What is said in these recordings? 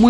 Hola, muy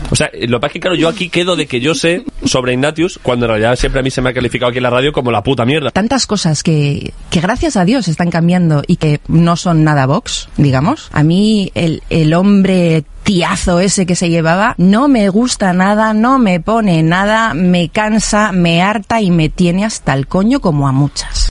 O sea, lo que pasa que claro, yo aquí quedo de que yo sé sobre Ignatius, cuando en realidad siempre a mí se me ha calificado aquí en la radio como la puta mierda. Tantas cosas que, que gracias a Dios están cambiando y que no son nada Vox, digamos. A mí el, el hombre tiazo ese que se llevaba no me gusta nada, no me pone nada, me cansa, me harta y me tiene hasta el coño como a muchas.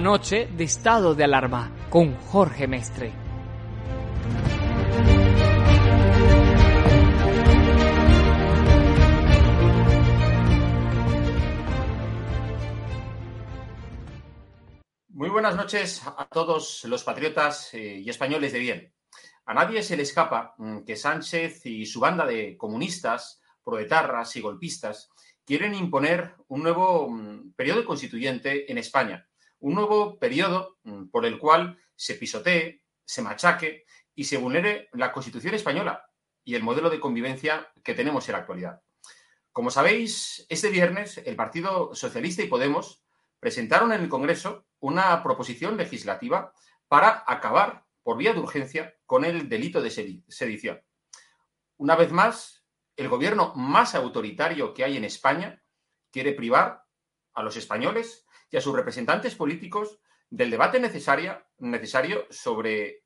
Noche de estado de alarma con Jorge Mestre. Muy buenas noches a todos los patriotas eh, y españoles de bien. A nadie se le escapa mm, que Sánchez y su banda de comunistas, proetarras y golpistas quieren imponer un nuevo mm, periodo constituyente en España. Un nuevo periodo mm, por el cual se pisotee, se machaque y se vulnere la Constitución española y el modelo de convivencia que tenemos en la actualidad. Como sabéis, este viernes el Partido Socialista y Podemos presentaron en el Congreso una proposición legislativa para acabar por vía de urgencia con el delito de sedi- sedición. Una vez más, el gobierno más autoritario que hay en España quiere privar a los españoles y a sus representantes políticos del debate necesario sobre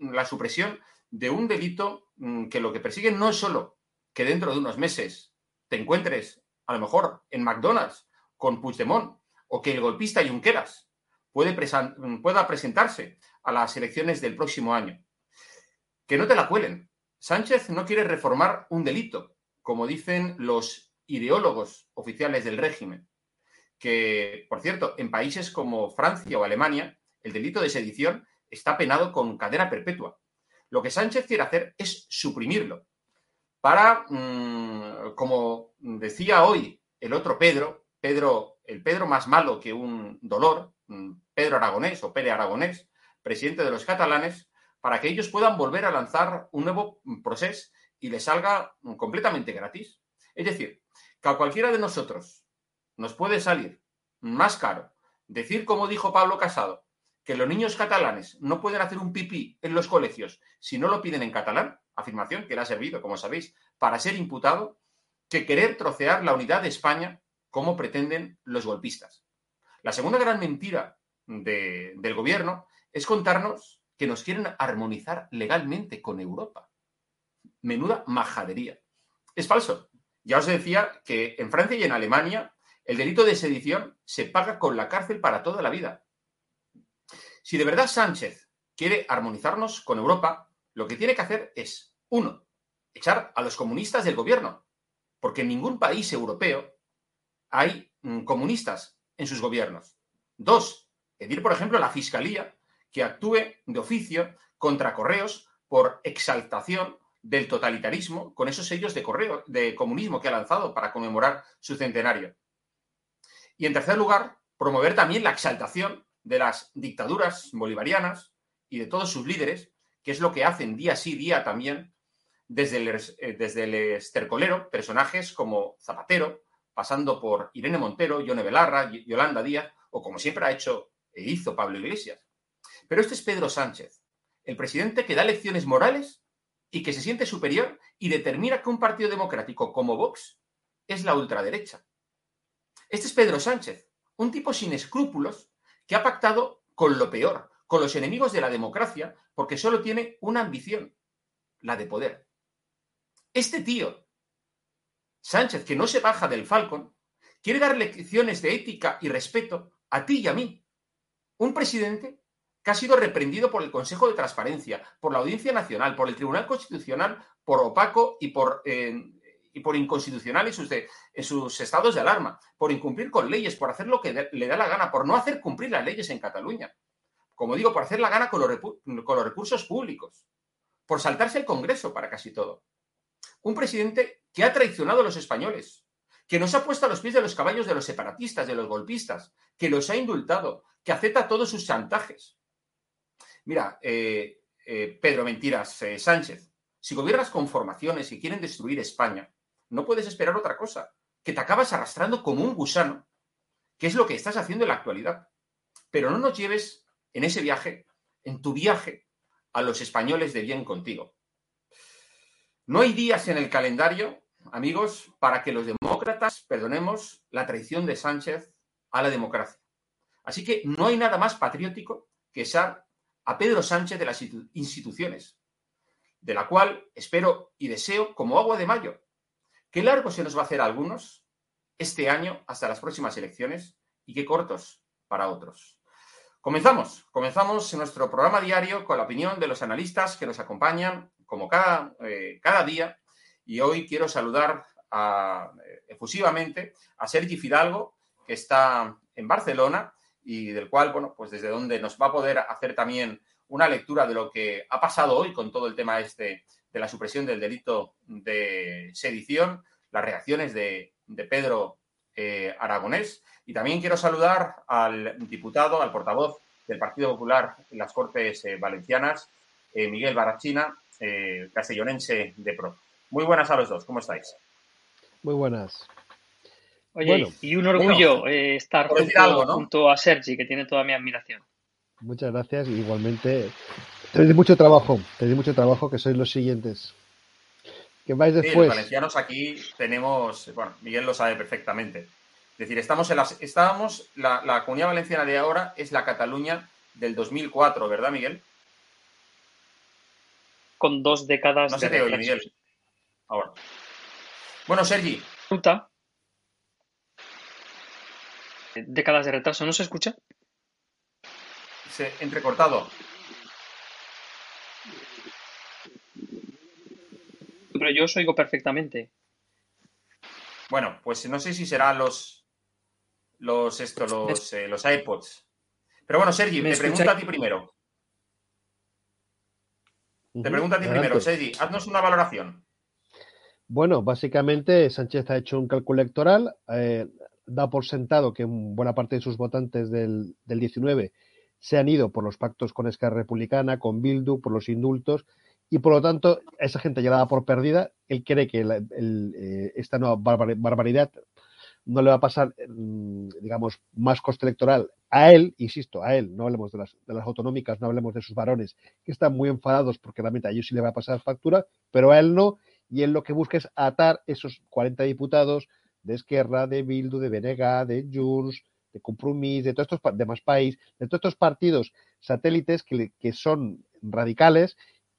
la supresión de un delito mm, que lo que persigue no es solo que dentro de unos meses te encuentres, a lo mejor, en McDonald's con Puigdemont o que el golpista Junqueras puede pueda presentarse a las elecciones del próximo año. Que no te la cuelen. Sánchez no quiere reformar un delito, como dicen los ideólogos oficiales del régimen, que, por cierto, en países como Francia o Alemania, el delito de sedición está penado con cadena perpetua. Lo que Sánchez quiere hacer es suprimirlo para, mm, como decía hoy el otro Pedro, Pedro, el Pedro más malo que un dolor, mm, Pedro Aragonés o Pere Aragonés, presidente de los catalanes, para que ellos puedan volver a lanzar un nuevo proceso y les salga completamente gratis. Es decir, que a cualquiera de nosotros nos puede salir más caro decir, como dijo Pablo Casado, que los niños catalanes no pueden hacer un pipí en los colegios si no lo piden en catalán, afirmación que le ha servido, como sabéis, para ser imputado, que querer trocear la unidad de España como pretenden los golpistas. La segunda gran mentira del gobierno es contarnos que nos quieren armonizar legalmente con Europa. Menuda majadería. Es falso. Ya os decía que en Francia y en Alemania el delito de sedición se paga con la cárcel para toda la vida. Si de verdad Sánchez quiere armonizarnos con Europa, lo que tiene que hacer es, uno, echar a los comunistas del gobierno, porque en ningún país europeo hay mm, comunistas en sus gobiernos. Dos, pedir, por ejemplo, a la Fiscalía que actúe de oficio contra correos por exaltación del totalitarismo con esos sellos de correo de comunismo que ha lanzado para conmemorar su centenario. Y en tercer lugar, promover también la exaltación de las dictaduras bolivarianas y de todos sus líderes, que es lo que hacen día sí día también desde el, eh, desde el estercolero, personajes como Zapatero, pasando por Irene Montero, Yone Belarra, Yolanda Díaz, o como siempre ha hecho e hizo Pablo Iglesias. Pero este es Pedro Sánchez, el presidente que da lecciones morales y que se siente superior y determina que un partido democrático como Vox es la ultraderecha. Este es Pedro Sánchez, un tipo sin escrúpulos que ha pactado con lo peor, con los enemigos de la democracia, porque solo tiene una ambición, la de poder. Este tío, Sánchez, que no se baja del Falcon, quiere dar lecciones de ética y respeto a ti y a mí. Un presidente que ha sido reprendido por el Consejo de Transparencia, por la Audiencia Nacional, por el Tribunal Constitucional, por opaco y por, eh, y por inconstitucional en sus, estados de alarma, por incumplir con leyes, por hacer lo que le da la gana, por no hacer cumplir las leyes en Cataluña. Como digo, por hacer la gana con los, recursos públicos, por saltarse el Congreso para casi todo. Un presidente que ha traicionado a los españoles, que nos ha puesto a los pies de los caballos de los separatistas, de los golpistas, que los ha indultado, que acepta todos sus chantajes. Mira, eh, eh, Pedro Mentiras eh, Sánchez, si gobiernas con formaciones que quieren destruir España, no puedes esperar otra cosa, que te acabas arrastrando como un gusano, que es lo que estás haciendo en la actualidad. Pero no nos lleves en ese viaje, en tu viaje, a los españoles de bien contigo. No hay días en el calendario, amigos, para que los demócratas perdonemos la traición de Sánchez a la democracia. Así que no hay nada más patriótico que ser a Pedro Sánchez de las instituciones, de la cual espero y deseo como agua de mayo. Qué largo se nos va a hacer a algunos este año hasta las próximas elecciones y qué cortos para otros. Comenzamos, comenzamos nuestro programa diario con la opinión de los analistas que nos acompañan como cada, eh, cada día y hoy quiero saludar efusivamente a Sergi Fidalgo, que está en Barcelona, y del cual, bueno, pues desde donde nos va a poder hacer también una lectura de lo que ha pasado hoy con todo el tema este de la supresión del delito de sedición, las reacciones de, Pedro eh, Aragonés. Y también quiero saludar al diputado, al portavoz del Partido Popular en las Cortes eh, Valencianas, eh, Miguel Barachina, castellonense de PRO. Muy buenas a los dos, ¿cómo estáis? Muy buenas. Oye, y un orgullo eh, estar junto, a Sergi, que tiene toda mi admiración. Muchas gracias. Igualmente, tenéis mucho trabajo, tenéis mucho trabajo, que sois los siguientes. Que vais después. los valencianos aquí tenemos, bueno, Miguel lo sabe perfectamente. Es decir, estamos en las, estábamos, la, la comunidad valenciana de ahora es la Cataluña del 2004, ¿verdad, Miguel? con dos décadas no de se te oye, Miguel. Ahora. Bueno, Sergi. Ruta. Décadas de retraso, ¿no se escucha? Se, entrecortado. Pero yo os oigo perfectamente. Bueno, pues no sé si serán los los esto, los, eh, los iPods. Pero bueno, Sergi, te pregunto a ti primero. Te pregunto a ti primero, Sergi, haznos una valoración. Bueno, básicamente Sánchez ha hecho un cálculo electoral, eh, da por sentado que buena parte de sus votantes del, del 19 se han ido por los pactos con Esquerra Republicana, con Bildu, por los indultos, y por lo tanto esa gente ya la por perdida. Él cree que eh, esta nueva barbaridad no le va a pasar, mm, digamos, más coste electoral a él, insisto, a él, no hablemos de las, de las autonómicas, no hablemos de sus varones, que están muy enfadados porque realmente a ellos sí le va a pasar factura, pero a él no, y él lo que busca es atar esos 40 diputados de Esquerra, de Bildu, de Benega, de Junts, de Compromís, de todos estos demás países, de todos estos partidos satélites que, que son radicales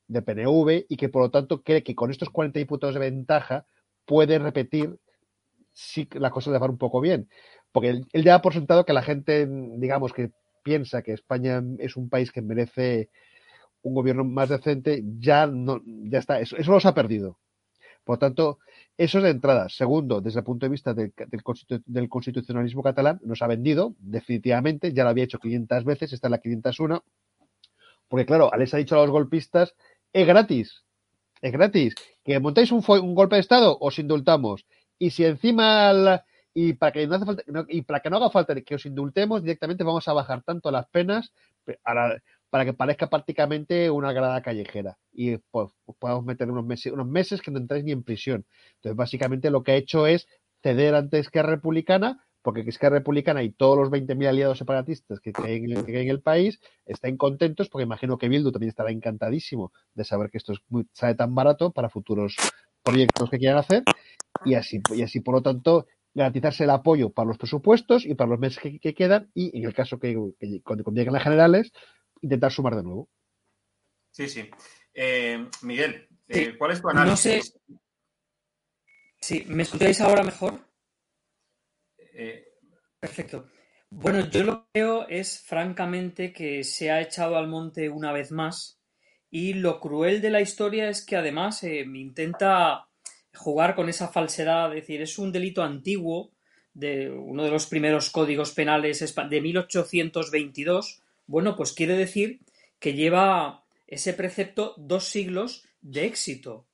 de PNV y que por lo tanto cree que con estos 40 diputados de ventaja puede repetir si la cosa le va un poco bien. Porque él, ya ha por sentado que la gente, digamos, que piensa que España es un país que merece un gobierno más decente, ya no, ya está, eso, eso los ha perdido. Por tanto, eso es de entrada. Segundo, desde el punto de vista del, del, constitucionalismo catalán, nos ha vendido, definitivamente, ya lo había hecho 500 veces, está en la 501, porque claro, les ha dicho a los golpistas, es gratis, es gratis, que montáis un, un golpe de Estado, os indultamos, y si encima y para que no hace falta, y para que no haga falta que os indultemos directamente vamos a bajar tanto las penas para que parezca prácticamente una grada callejera. Y pues, podemos meter unos meses unos meses que no entráis ni en prisión. Entonces básicamente lo que ha hecho es ceder ante Esquerra Republicana porque Esquerra Republicana y todos los 20.000 aliados separatistas que hay en, el país están contentos porque imagino que Bildu también estará encantadísimo de saber que esto es muy, sale tan barato para futuros proyectos que quieran hacer y así, y así por lo tanto garantizarse el apoyo para los presupuestos y para los meses que, quedan y en el caso que, cuando lleguen las generales intentar sumar de nuevo. Sí, sí. Eh, Miguel, eh, ¿cuál es tu análisis? No sé. Sí, ¿me escucháis ahora mejor? Eh, Perfecto. Bueno, yo lo que veo es francamente que se ha echado al monte una vez más y lo cruel de la historia es que además intenta jugar con esa falsedad, es decir, es un delito antiguo de uno de los primeros códigos penales de 1822, bueno, pues quiere decir que lleva ese precepto dos siglos de éxito,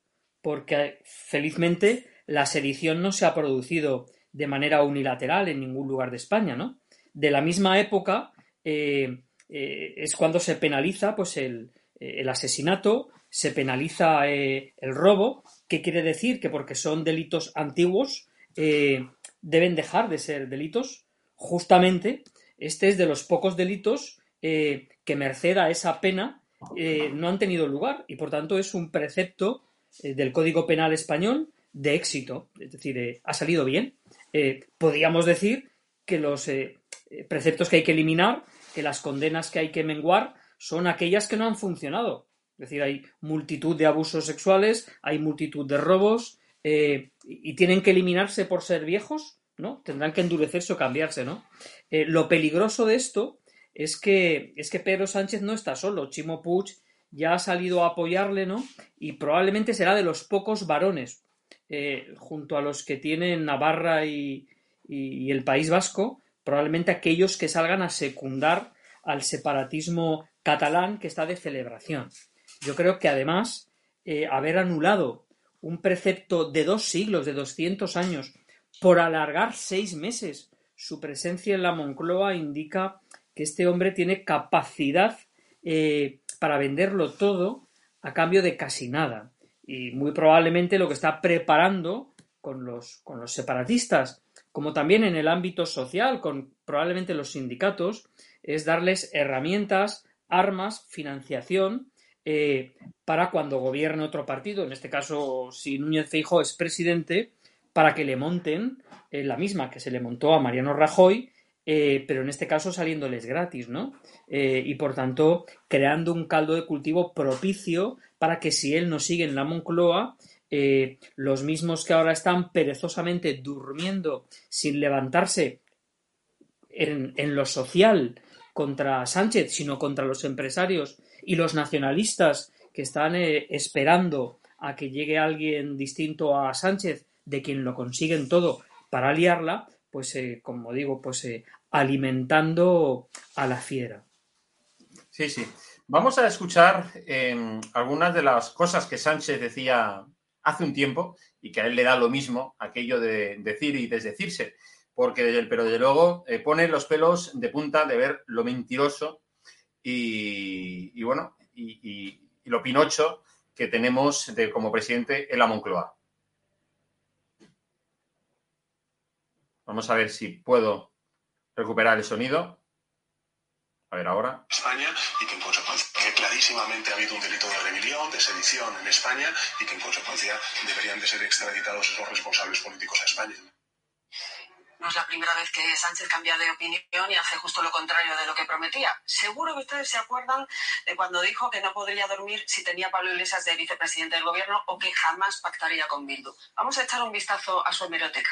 porque felizmente la sedición no se ha producido de manera unilateral en ningún lugar de España, ¿no? De la misma época eh, eh, es cuando se penaliza pues el, el asesinato, se penaliza eh, el robo ¿Qué quiere decir? Que porque son delitos antiguos eh, deben dejar de ser delitos. Justamente, este es de los pocos delitos eh, que merced a esa pena eh, no han tenido lugar y por tanto es un precepto del Código Penal español de éxito, es decir, ha salido bien. Podríamos decir que los preceptos que hay que eliminar, que las condenas que hay que menguar, son aquellas que no han funcionado. Es decir, hay multitud de abusos sexuales, hay multitud de robos eh, y tienen que eliminarse por ser viejos, ¿no? Tendrán que endurecerse o cambiarse, ¿no? Eh, lo peligroso de esto es que, es que Pedro Sánchez no está solo. Chimo Puig ya ha salido a apoyarle, ¿no? Y probablemente será de los pocos varones, eh, junto a los que tienen Navarra y, el País Vasco, probablemente aquellos que salgan a secundar al separatismo catalán que está de celebración. Yo creo que además eh, haber anulado un precepto de dos siglos, de 200 años, por alargar seis meses su presencia en la Moncloa indica que este hombre tiene capacidad eh, para venderlo todo a cambio de casi nada. Y muy probablemente lo que está preparando con los, con los separatistas, como también en el ámbito social, con probablemente los sindicatos, es darles herramientas, armas, financiación eh, para cuando gobierne otro partido, en este caso si Núñez Feijóo es presidente, para que le monten eh, la misma que se le montó a Mariano Rajoy eh, pero en este caso saliéndoles gratis, ¿no? Y por tanto creando un caldo de cultivo propicio para que si él no sigue en la Moncloa, eh, los mismos que ahora están perezosamente durmiendo sin levantarse en, lo social contra Sánchez, sino contra los empresarios y los nacionalistas que están esperando a que llegue alguien distinto a Sánchez, de quien lo consiguen todo para liarla, pues eh, como digo, pues eh, alimentando a la fiera. Sí, sí. Vamos a escuchar em, algunas de las cosas que Sánchez decía hace un tiempo y que a él le da lo mismo aquello de decir y desdecirse, porque pero desde luego eh, pone los pelos de punta de ver lo mentiroso y, bueno y, lo pinocho que tenemos de, como presidente en la Moncloa. Vamos a ver si puedo recuperar el sonido. A ver ahora. España y que en consecuencia que clarísimamente ha habido un delito de rebelión, de sedición en España y que en consecuencia deberían de ser extraditados esos responsables políticos a España. No es la primera vez que Sánchez cambia de opinión y hace justo lo contrario de lo que prometía. Seguro que ustedes se acuerdan de cuando dijo que no podría dormir si tenía Pablo Iglesias de vicepresidente del gobierno o que jamás pactaría con Bildu. Vamos a echar un vistazo a su hemeroteca.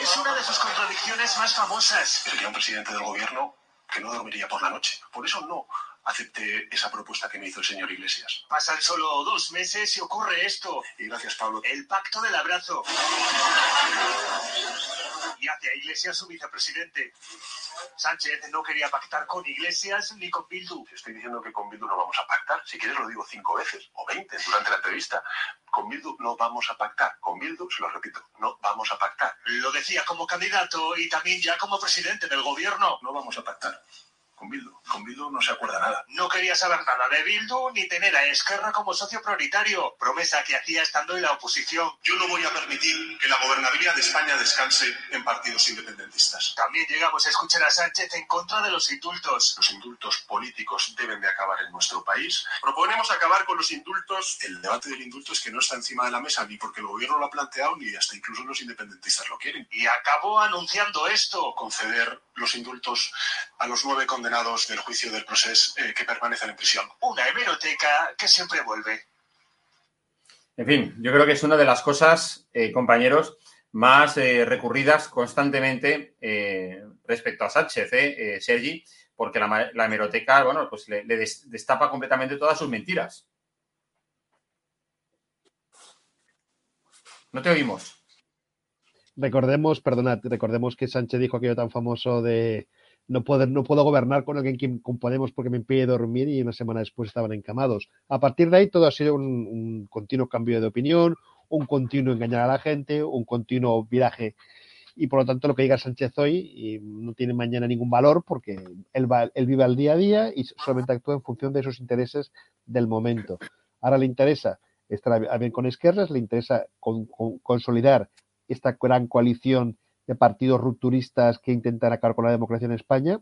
Es una de sus contradicciones más famosas. Sería un presidente del gobierno que no dormiría por la noche. Por eso no acepté esa propuesta que me hizo el señor Iglesias. Pasan solo dos meses y ocurre esto. Y gracias, Pablo. El pacto del abrazo. Y hace a Iglesias su vicepresidente. Sánchez no quería pactar con Iglesias ni con Bildu. Estoy diciendo que con Bildu no vamos a pactar. Si quieres lo digo cinco veces o veinte durante la entrevista. Con Bildu no vamos a pactar. Con Bildu, se lo repito, no vamos a pactar. Lo decía como candidato y también ya como presidente del gobierno. No vamos a pactar con Bildu. Con Bildu no se acuerda nada. No quería saber nada de Bildu ni tener a Esquerra como socio prioritario. Promesa que hacía estando en la oposición. Yo no voy a permitir que la gobernabilidad de España descanse en partidos independentistas. También llegamos a escuchar a Sánchez en contra de los indultos. Los indultos políticos deben de acabar en nuestro país. Proponemos acabar con los indultos. El debate del indulto es que no está encima de la mesa ni porque el gobierno lo ha planteado ni hasta incluso los independentistas lo quieren. Y acabó anunciando esto. Conceder los indultos a los nueve condenados del juicio del proceso eh, que permanecen en prisión. Una hemeroteca que siempre vuelve. En fin, yo creo que es una de las cosas, eh, compañeros, más eh, recurridas constantemente respecto a Sánchez, Sergi, porque la, hemeroteca, bueno, pues le, destapa completamente todas sus mentiras. No te oímos. Recordemos, perdonad, recordemos que Sánchez dijo aquello tan famoso de no, poder, no puedo gobernar con alguien con Podemos porque me impide dormir y una semana después estaban encamados. A partir de ahí todo ha sido un, continuo cambio de opinión, un continuo engañar a la gente, un continuo viraje y por lo tanto lo que diga Sánchez hoy no tiene mañana ningún valor porque él vive al día a día y solamente actúa en función de sus intereses del momento. Ahora le interesa estar bien con Esquerras, le interesa consolidar esta gran coalición de partidos rupturistas que intentan acabar con la democracia en España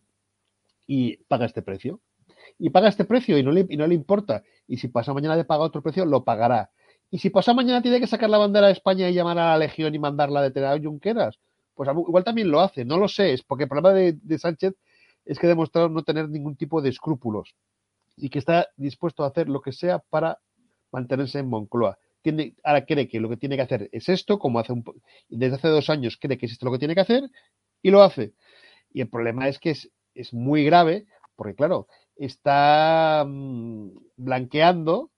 y paga este precio. Y paga este precio y no le, y no le importa. Y si pasa mañana de pagar otro precio, lo pagará. Y si pasa mañana tiene que sacar la bandera de España y llamar a la Legión y mandarla a detener a Junqueras, pues igual también lo hace. No lo sé, es porque el problema de, de Sánchez es que ha demostrado no tener ningún tipo de escrúpulos y que está dispuesto a hacer lo que sea para mantenerse en Moncloa tiene, ahora cree que lo que tiene que hacer es esto, como hace un, desde hace dos años cree que es esto lo que tiene que hacer y lo hace. Y el problema es que es, es muy grave porque, claro, está mm, blanqueando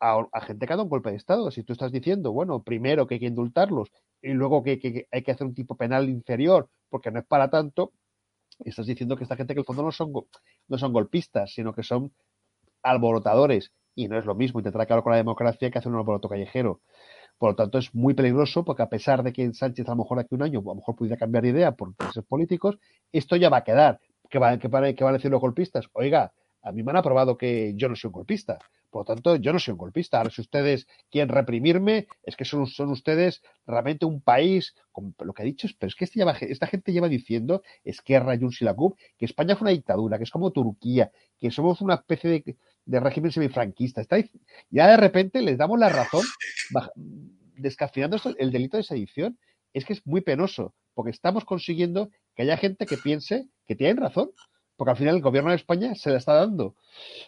a, gente que ha dado un golpe de Estado. Si tú estás diciendo, bueno, primero que hay que indultarlos y luego que, hay que hacer un tipo penal inferior porque no es para tanto, estás diciendo que esta gente que en el fondo no son, no son golpistas, sino que son alborotadores y no es lo mismo intentar acabar con la democracia que hacer un alboroto callejero. Por lo tanto, es muy peligroso porque a pesar de que Sánchez a lo mejor aquí un año a lo mejor pudiera cambiar de idea por intereses políticos, esto ya va a quedar. ¿Qué, va, qué, van a decir los golpistas? Oiga, a mí me han aprobado que yo no soy un golpista. Por lo tanto, yo no soy un golpista. Ahora, si ustedes quieren reprimirme, es que son, son ustedes realmente un país, con lo que ha dicho, pero es que este esta gente lleva diciendo, Esquerra, Junts y la CUP, que España fue una dictadura, que es como Turquía, que somos una especie de, de régimen semifranquista. Está, ya de repente les damos la razón descafinando el delito de sedición. es que es muy penoso, porque estamos consiguiendo que haya gente que piense que tienen razón, porque al final el gobierno de España se la está dando.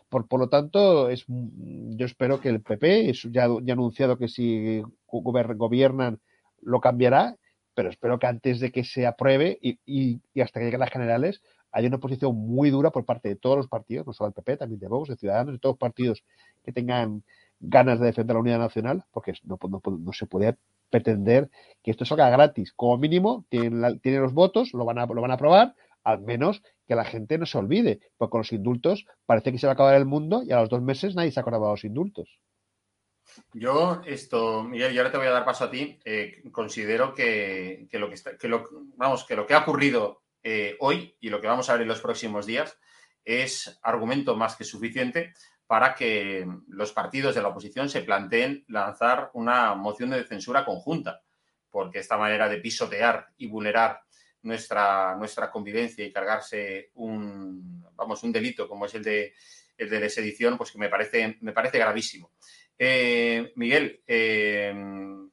Por, por lo tanto, es, yo espero que el PP ya, ya ha anunciado que si gobiernan lo cambiará, pero espero que antes de que se apruebe y, y, hasta que lleguen las generales haya una posición muy dura por parte de todos los partidos, no solo el PP, también de Vox, de Ciudadanos, de todos los partidos que tengan ganas de defender la unidad nacional, porque no, no, no se puede pretender que esto salga gratis. Como mínimo, tienen, tienen los votos, lo van, a, lo van a aprobar, al menos que la gente no se olvide, porque con los indultos parece que se va a acabar el mundo y a los dos meses nadie se ha acordado de los indultos. Yo, esto, Miguel, y ahora te voy a dar paso a ti. Eh, considero que, que, lo que, está, que, lo, vamos, que lo que ha ocurrido eh, hoy y lo que vamos a ver en los próximos días es argumento más que suficiente para que los partidos de la oposición se planteen lanzar una moción de censura conjunta, porque esta manera de pisotear y vulnerar nuestra, nuestra convivencia y cargarse un, vamos, un delito como es el de, el de sedición, pues que me parece, me parece gravísimo. Eh, Miguel, eh,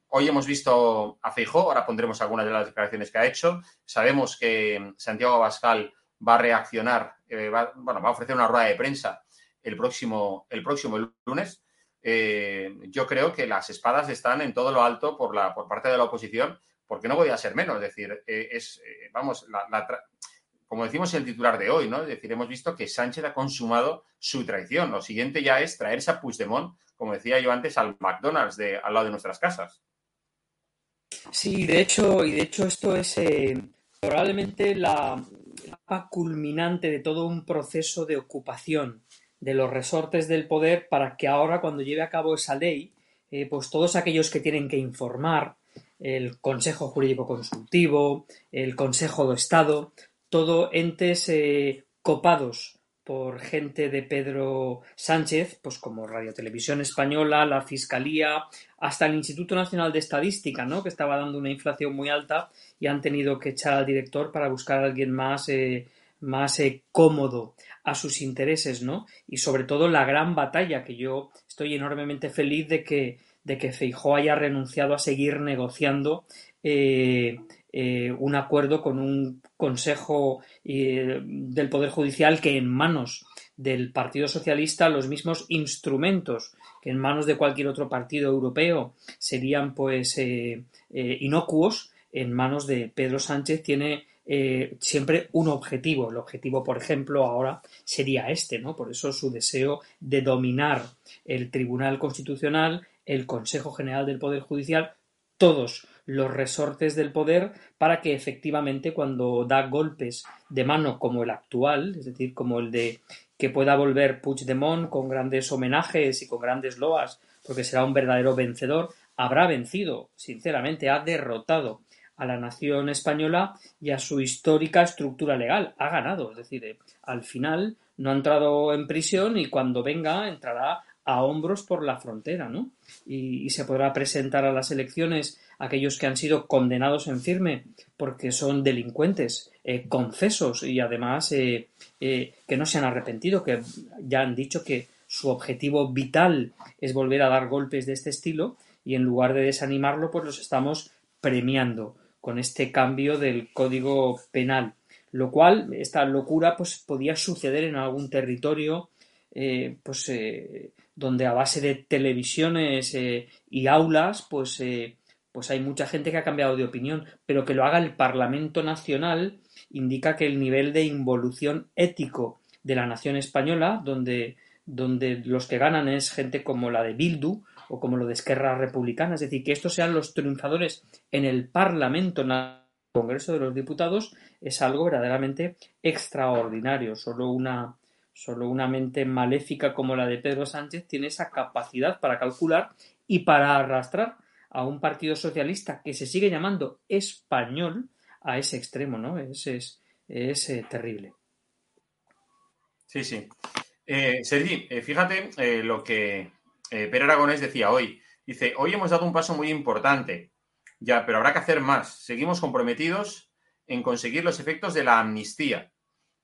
hoy hemos visto a Feijó, ahora pondremos algunas de las declaraciones que ha hecho. Sabemos que Santiago Abascal va a reaccionar, eh, va, bueno, va a ofrecer una rueda de prensa el próximo, el próximo lunes. Eh, yo creo que las espadas están en todo lo alto por, la, por parte de la oposición, porque no podía ser menos. Es decir, eh, es, eh, vamos, la, la como decimos en el titular de hoy, ¿no? Es decir, hemos visto que Sánchez ha consumado su traición. Lo siguiente ya es traerse a Puigdemont, como decía yo antes, al McDonald's de, al lado de nuestras casas. Sí, de hecho, y de hecho esto es eh, probablemente la etapa culminante de todo un proceso de ocupación de los resortes del poder para que ahora, cuando lleve a cabo esa ley, pues todos aquellos que tienen que informar, el Consejo Jurídico Consultivo, el Consejo de Estado, todo entes eh, copados por gente de Pedro Sánchez, pues como Radio Televisión Española, la Fiscalía, hasta el Instituto Nacional de Estadística, ¿no? que estaba dando una inflación muy alta y han tenido que echar al director para buscar a alguien más, eh, más eh, cómodo a sus intereses, ¿no? Y sobre todo la gran batalla que yo estoy enormemente feliz de que, de que Feijó haya renunciado a seguir negociando eh, eh, un acuerdo con un Consejo eh, del Poder Judicial que en manos del Partido Socialista los mismos instrumentos que en manos de cualquier otro partido europeo serían pues inocuos en manos de Pedro Sánchez tiene siempre un objetivo. El objetivo, por ejemplo, ahora sería este, ¿no? Por eso su deseo de dominar el Tribunal Constitucional, el Consejo General del Poder Judicial, todos los resortes del poder para que efectivamente cuando da golpes de mano como el actual, es decir, como el de que pueda volver Puigdemont con grandes homenajes y con grandes loas, porque será un verdadero vencedor, habrá vencido, sinceramente, ha derrotado a la nación española y a su histórica estructura legal. Ha ganado, es decir, eh, al final no ha entrado en prisión y cuando venga entrará a hombros por la frontera, ¿no? Y, se podrá presentar a las elecciones aquellos que han sido condenados en firme porque son delincuentes, eh, confesos y además eh, eh, que no se han arrepentido, que ya han dicho que su objetivo vital es volver a dar golpes de este estilo y en lugar de desanimarlo, pues los estamos premiando con este cambio del código penal, lo cual, esta locura, pues podía suceder en algún territorio, eh, pues eh, donde a base de televisiones eh, y aulas, pues, pues hay mucha gente que ha cambiado de opinión, pero que lo haga el Parlamento Nacional indica que el nivel de involución ético de la nación española, donde, donde los que ganan es gente como la de Bildu, o como lo de Esquerra Republicana, es decir, que estos sean los triunfadores en el Parlamento, en el Congreso de los Diputados, es algo verdaderamente extraordinario. Solo una, solo una mente maléfica como la de Pedro Sánchez tiene esa capacidad para calcular y para arrastrar a un partido socialista que se sigue llamando español a ese extremo, ¿no? Es, es, es eh, terrible. Sí, sí. Eh, Sergi, eh, fíjate lo que Pedro Aragonés decía hoy, dice, hoy hemos dado un paso muy importante, ya, pero habrá que hacer más. Seguimos comprometidos en conseguir los efectos de la amnistía.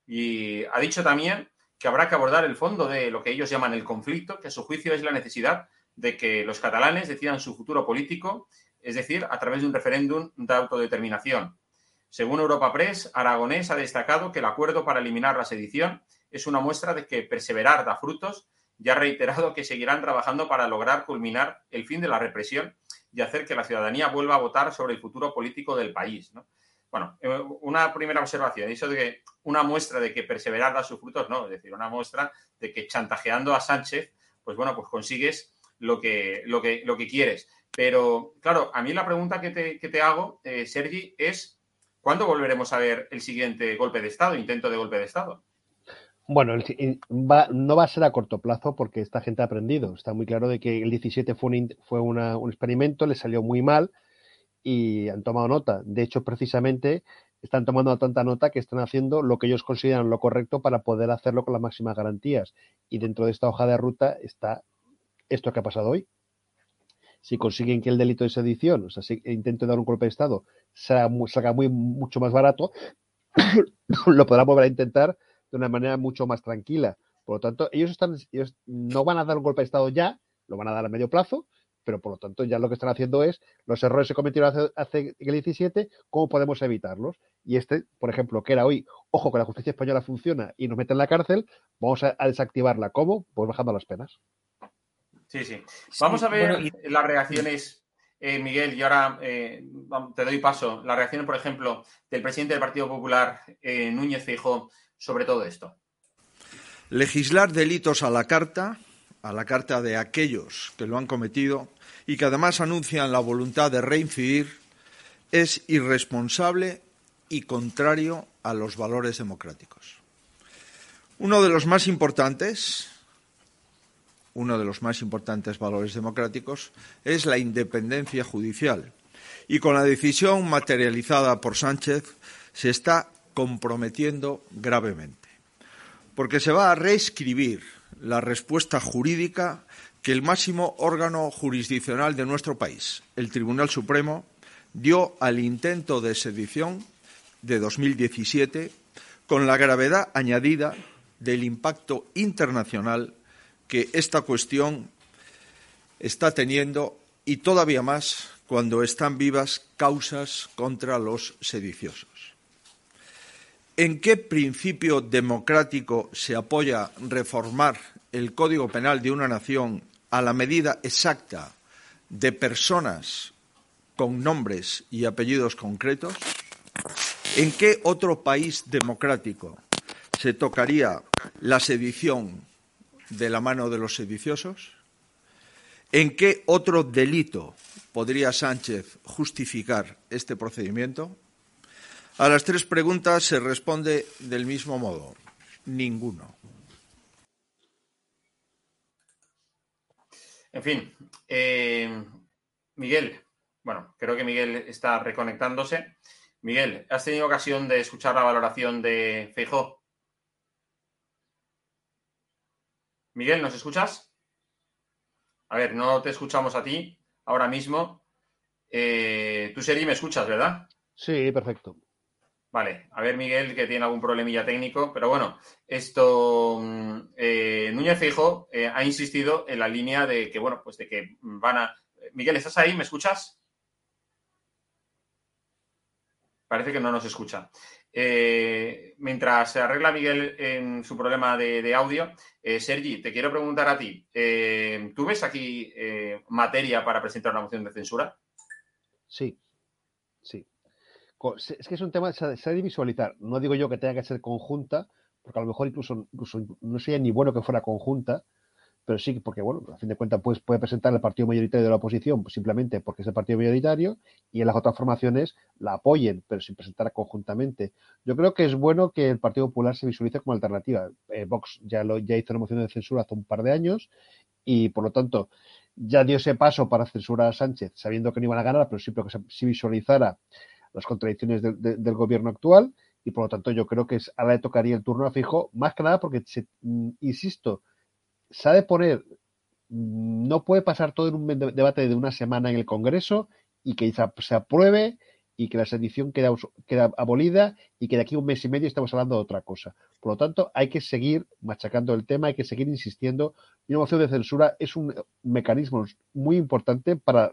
Y ha dicho también que habrá que abordar el fondo de lo que ellos llaman el conflicto, que a su juicio es la necesidad de que los catalanes decidan su futuro político es decir, a través de un referéndum de autodeterminación. Según Europa Press, Aragonés ha destacado que el acuerdo para eliminar la sedición es una muestra de que perseverar da frutos y ha reiterado que seguirán trabajando para lograr culminar el fin de la represión y hacer que la ciudadanía vuelva a votar sobre el futuro político del país. Bueno, eh, una primera observación, eso de que una muestra de que perseverar da sus frutos, no, es decir, una muestra de que chantajeando a Sánchez, pues bueno, pues consigues lo que, lo que, lo que quieres. Pero, claro, a mí la pregunta que te, hago, eh, Sergi, es ¿cuándo volveremos a ver el siguiente golpe de Estado, intento de golpe de Estado? Bueno, no va a ser a corto plazo porque esta gente ha aprendido. Está muy claro de que el 17 fue un, fue un experimento, le salió muy mal y han tomado nota. De hecho, precisamente están tomando tanta nota que están haciendo lo que ellos consideran lo correcto para poder hacerlo con las máximas garantías. Y dentro de esta hoja de ruta está esto que ha pasado hoy. Si consiguen que el delito de sedición, o sea, si intento dar un golpe de Estado, salga muy, mucho más barato, lo podrán volver a intentar de una manera mucho más tranquila. Por lo tanto, ellos, están, ellos no van a dar un golpe de Estado ya, lo van a dar a medio plazo, pero por lo tanto ya lo que están haciendo es los errores que cometieron hace, hace el 17, ¿cómo podemos evitarlos? Y este, por ejemplo, que era hoy, ojo que la justicia española funciona y nos mete en la cárcel, vamos a, desactivarla. ¿Cómo? Pues bajando las penas. Sí, sí. Vamos a ver las reacciones, eh, Miguel, y ahora eh, te doy paso. Las reacciones, por ejemplo, del presidente del Partido Popular, eh, Núñez Feijóo, sobre todo esto. Legislar delitos a la carta, a la carta de aquellos que lo han cometido y que además anuncian la voluntad de reincidir, es irresponsable y contrario a los valores democráticos. Uno de los más importantes, uno de los más importantes valores democráticos es la independencia judicial. Y con la decisión materializada por Sánchez se está comprometiendo gravemente, porque se va a reescribir la respuesta jurídica que el máximo órgano jurisdiccional de nuestro país, el Tribunal Supremo, dio al intento de sedición de 2017 con la gravedad añadida del impacto internacional que esta cuestión está teniendo y todavía más cuando están vivas causas contra los sediciosos. ¿En qué principio democrático se apoya reformar el Código Penal de una nación a la medida exacta de personas con nombres y apellidos concretos? ¿En qué otro país democrático se tocaría la sedición de la mano de los sediciosos? ¿En qué otro delito podría Sánchez justificar este procedimiento? A las tres preguntas se responde del mismo modo. Ninguno. En fin, eh, Miguel, bueno, creo que Miguel está reconectándose. Miguel, ¿has tenido ocasión de escuchar la valoración de Feijó? Miguel, ¿nos escuchas? A ver, no te escuchamos a ti ahora mismo. Eh, tú, Seri, me escuchas, ¿verdad? Sí, perfecto. Vale, a ver Miguel que tiene algún problemilla técnico, pero bueno, esto mm, eh, Núñez Fijo eh, ha insistido en la línea de que, bueno, pues de que van a... Miguel, ¿estás ahí? ¿Me escuchas? Parece que no nos escucha. Eh, mientras se arregla Miguel en su problema de, audio, Sergi, te quiero preguntar a ti, ¿tú ves aquí materia para presentar una moción de censura? Sí, sí es que es un tema, se, ha de visualizar. No digo yo que tenga que ser conjunta, porque a lo mejor incluso, no sería ni bueno que fuera conjunta, pero sí, porque bueno, a fin de cuentas pues, puede presentar el partido mayoritario de la oposición pues, simplemente porque es el partido mayoritario y en las otras formaciones la apoyen, pero sin presentar conjuntamente. Yo creo que es bueno que el Partido Popular se visualice como alternativa. Eh, Vox ya hizo una moción de censura hace un par de años y por lo tanto ya dio ese paso para censurar a Sánchez sabiendo que no iban a ganar, pero siempre que se visualizara las contradicciones del gobierno actual y por lo tanto yo creo que ahora le tocaría el turno a Fijo, más que nada porque, mm, insisto, sabe poner, mm, no puede pasar todo en un debate de una semana en el Congreso y que se apruebe y que la sedición queda, queda abolida y que de aquí a un mes y medio estamos hablando de otra cosa. Por lo tanto, hay que seguir machacando el tema, hay que seguir insistiendo. Y una moción de censura es un mecanismo muy importante para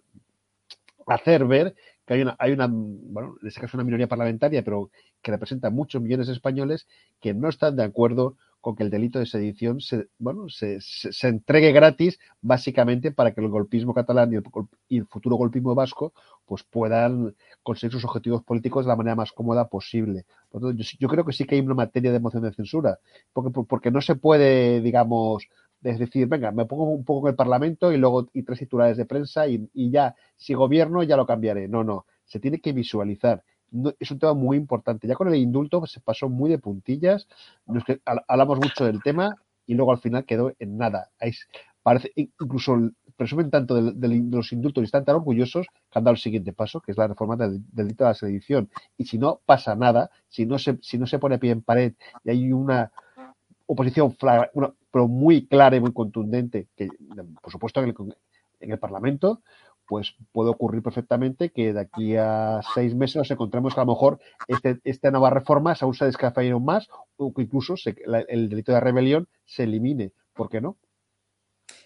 hacer ver que hay una, hay una, bueno, en este caso una minoría parlamentaria, pero que representa muchos millones de españoles que no están de acuerdo con que el delito de sedición se, bueno, se, se, entregue gratis, básicamente para que el golpismo catalán y el, futuro golpismo vasco pues puedan conseguir sus objetivos políticos de la manera más cómoda posible. Por tanto, yo, yo, creo que sí que hay una materia de moción de censura, porque, porque no se puede, digamos, es decir, venga, me pongo un poco en el Parlamento y luego y tres titulares de prensa y, y ya, si gobierno ya lo cambiaré. No, no, se tiene que visualizar es un tema muy importante. Ya con el indulto se pasó muy de puntillas, nos, hablamos mucho del tema y luego al final quedó en nada. Ahí parece, incluso presumen tanto de, de, los indultos y están tan orgullosos que han dado el siguiente paso, que es la reforma del delito de la sedición. Y si no pasa nada, si no se, si no se pone pie en pared y hay una oposición flagra, una, pero muy clara y muy contundente, que por supuesto en el, en el Parlamento, pues puede ocurrir perfectamente que de aquí a seis meses nos encontremos que a lo mejor este, esta nueva reforma aún se descafeinó más o que incluso se, la, el delito de rebelión se elimine. ¿Por qué no?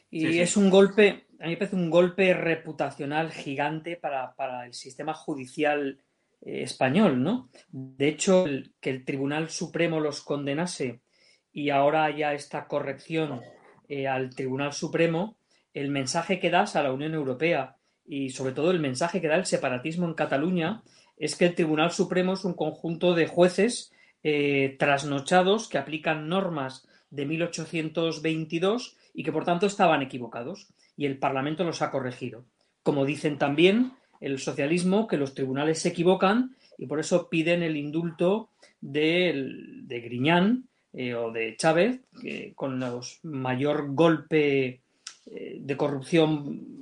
Y sí, sí. es un golpe, a mí me parece un golpe reputacional gigante para, para el sistema judicial eh, español, ¿no? De hecho, el, que el Tribunal Supremo los condenase y ahora haya esta corrección eh, al Tribunal Supremo, el mensaje que das a la Unión Europea y sobre todo el mensaje que da el separatismo en Cataluña es que el Tribunal Supremo es un conjunto de jueces eh, trasnochados que aplican normas de 1822 y que por tanto estaban equivocados y el Parlamento los ha corregido. Como dicen también el socialismo que los tribunales se equivocan y por eso piden el indulto de, de Griñán eh, o de Chávez, con el mayor golpe eh, de corrupción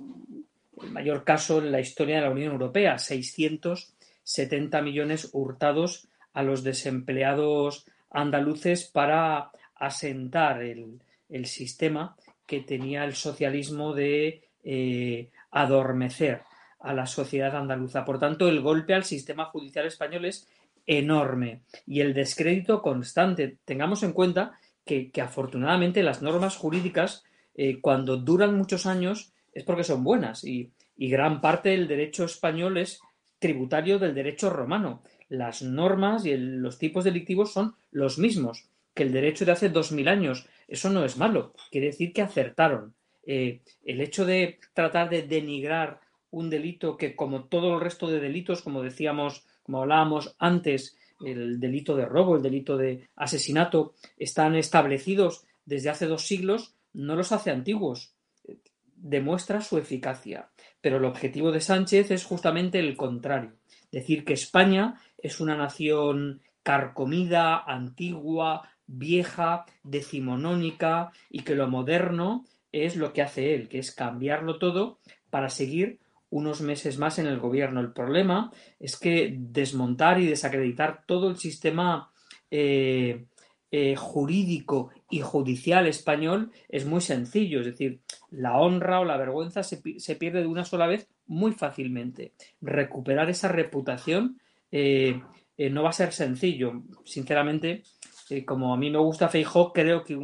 el mayor caso en la historia de la Unión Europea, 670 millones hurtados a los desempleados andaluces para asentar el, el sistema que tenía el socialismo de eh, adormecer a la sociedad andaluza. Por tanto, el golpe al sistema judicial español es enorme y el descrédito constante. Tengamos en cuenta que, que afortunadamente las normas jurídicas, eh, cuando duran muchos años, es porque son buenas y, y gran parte del derecho español es tributario del derecho romano. Las normas y los tipos delictivos son los mismos que el derecho de hace dos mil años. Eso no es malo, quiere decir que acertaron. Eh, el hecho de tratar de denigrar un delito que, como todo el resto de delitos, como decíamos, como hablábamos antes, el delito de robo, el delito de asesinato, están establecidos desde hace dos siglos, no los hace antiguos demuestra su eficacia. Pero el objetivo de Sánchez es justamente el contrario, decir que España es una nación carcomida, antigua, vieja, decimonónica y que lo moderno es lo que hace él, que es cambiarlo todo para seguir unos meses más en el gobierno. El problema es que desmontar y desacreditar todo el sistema eh, eh, jurídico y judicial español es muy sencillo, es decir, la honra o la vergüenza se, se pierde de una sola vez muy fácilmente. Recuperar esa reputación eh, eh, no va a ser sencillo. Sinceramente, como a mí me gusta Feijó, creo que,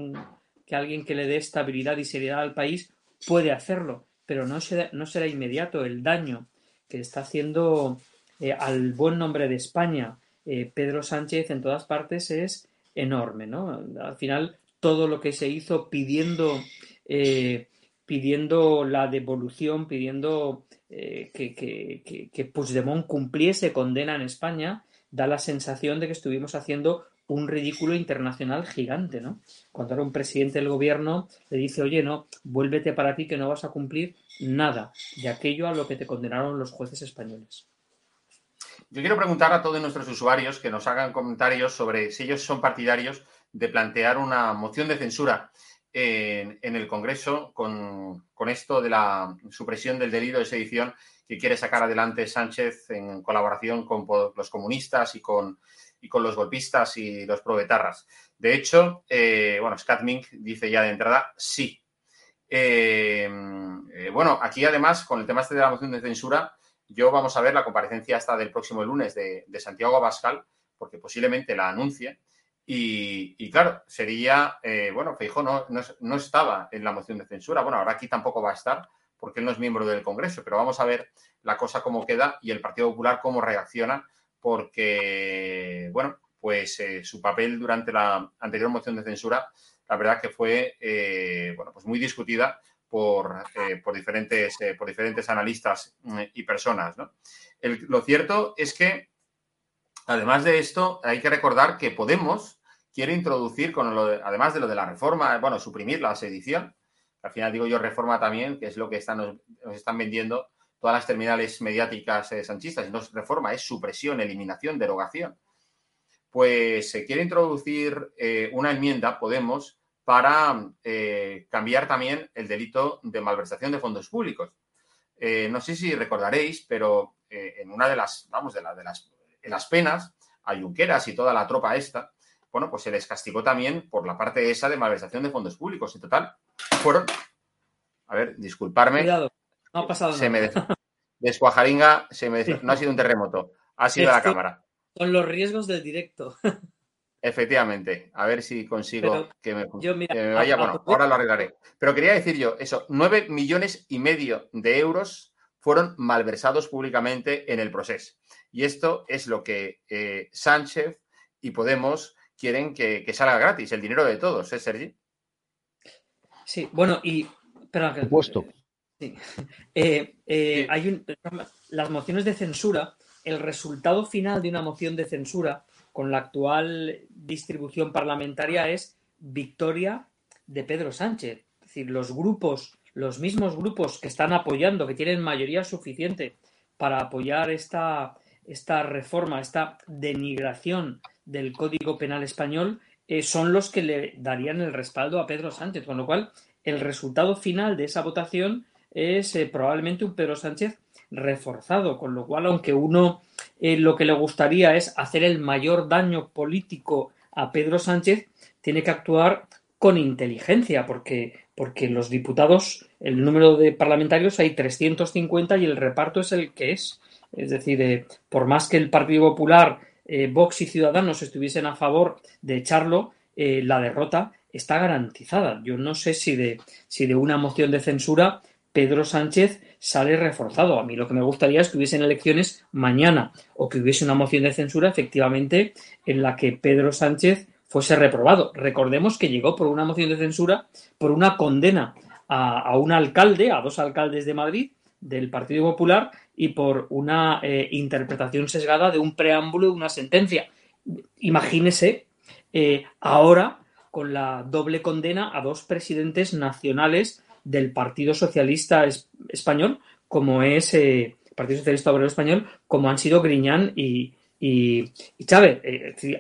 que alguien que le dé estabilidad y seriedad al país puede hacerlo, pero no será, no será inmediato. El daño que está haciendo eh, al buen nombre de España Pedro Sánchez en todas partes es enorme, ¿no? Al final, todo lo que se hizo pidiendo, eh, pidiendo la devolución, pidiendo eh, que, que, que, que, Puigdemont cumpliese condena en España, da la sensación de que estuvimos haciendo un ridículo internacional gigante, ¿no? Cuando ahora un presidente del gobierno le dice, oye, no, vuélvete para ti que no vas a cumplir nada de aquello a lo que te condenaron los jueces españoles. Yo quiero preguntar a todos nuestros usuarios que nos hagan comentarios sobre si ellos son partidarios de plantear una moción de censura en, el Congreso con, con, esto de la supresión del delito de sedición que quiere sacar adelante Sánchez en colaboración con los comunistas y con, y con los golpistas y los probetarras. De hecho, eh, bueno, Scatmink dice ya de entrada sí. Eh, eh, bueno, aquí además, con el tema este de la moción de censura, yo vamos a ver la comparecencia hasta del próximo lunes de, Santiago Abascal, porque posiblemente la anuncie. Y, y claro, sería, eh, bueno, Feijóo no, no, no, estaba en la moción de censura. Bueno, ahora aquí tampoco va a estar, porque él no es miembro del Congreso, pero vamos a ver la cosa cómo queda y el Partido Popular cómo reacciona, porque, bueno, pues eh, su papel durante la anterior moción de censura, la verdad que fue, eh, bueno, pues muy discutida por, eh, por, diferentes, por diferentes analistas mm, y personas, ¿no? lo cierto es que, además de esto, hay que recordar que Podemos quiere introducir, con lo además de lo de la reforma, bueno, suprimir la sedición, al final digo yo reforma también, que es lo que están, nos, están vendiendo todas las terminales mediáticas eh, sanchistas, no es reforma, es supresión, eliminación, derogación. Pues se quiere introducir eh, una enmienda, Podemos, para eh, cambiar también el delito de malversación de fondos públicos. no sé si recordaréis, pero en una de las, vamos, de, de las, en las penas a Junqueras y toda la tropa esta, bueno, pues se les castigó también por la parte esa de malversación de fondos públicos. En total, fueron. A ver, disculparme. Cuidado, no ha pasado se nada. Me descuajaringa, se me no ha sido un terremoto, ha sido la cámara. Son los riesgos del directo. Efectivamente, a ver si consigo que, me, vaya. bueno, ahora lo arreglaré. Pero quería decir yo, eso, nueve millones y medio de euros fueron malversados públicamente en el proceso. Y esto es lo que eh, Sánchez y Podemos quieren que, salga gratis, el dinero de todos, ¿eh, Sergi? Sí, bueno, y. Perdón, Supuesto. Sí. Eh, eh, hay un, las mociones de censura, el resultado final de una moción de censura con la actual distribución parlamentaria es victoria de Pedro Sánchez. Es decir, los grupos, los mismos grupos que están apoyando, que tienen mayoría suficiente para apoyar esta, esta reforma, esta denigración del Código Penal español, eh, son los que le darían el respaldo a Pedro Sánchez, con lo cual el resultado final de esa votación es eh, probablemente un Pedro Sánchez reforzado, con lo cual aunque uno eh, lo que le gustaría es hacer el mayor daño político a Pedro Sánchez, tiene que actuar con inteligencia, porque, porque los diputados, el número de parlamentarios hay 350 y el reparto es el que es. Es decir, por más que el Partido Popular eh, Vox y Ciudadanos estuviesen a favor de echarlo, eh, la derrota está garantizada. Yo no sé si de, si de una moción de censura Pedro Sánchez sale reforzado. A mí lo que me gustaría es que hubiesen elecciones mañana o que hubiese una moción de censura efectivamente en la que Pedro Sánchez fuese reprobado. Recordemos que llegó por una moción de censura, por una condena a, un alcalde, a dos alcaldes de Madrid, del Partido Popular y por una eh, interpretación sesgada de un preámbulo de una sentencia. Imagínese eh, ahora con la doble condena a dos presidentes nacionales del Partido Socialista Español, como es eh, Partido Socialista Obrero Español, como han sido Griñán y, Chávez.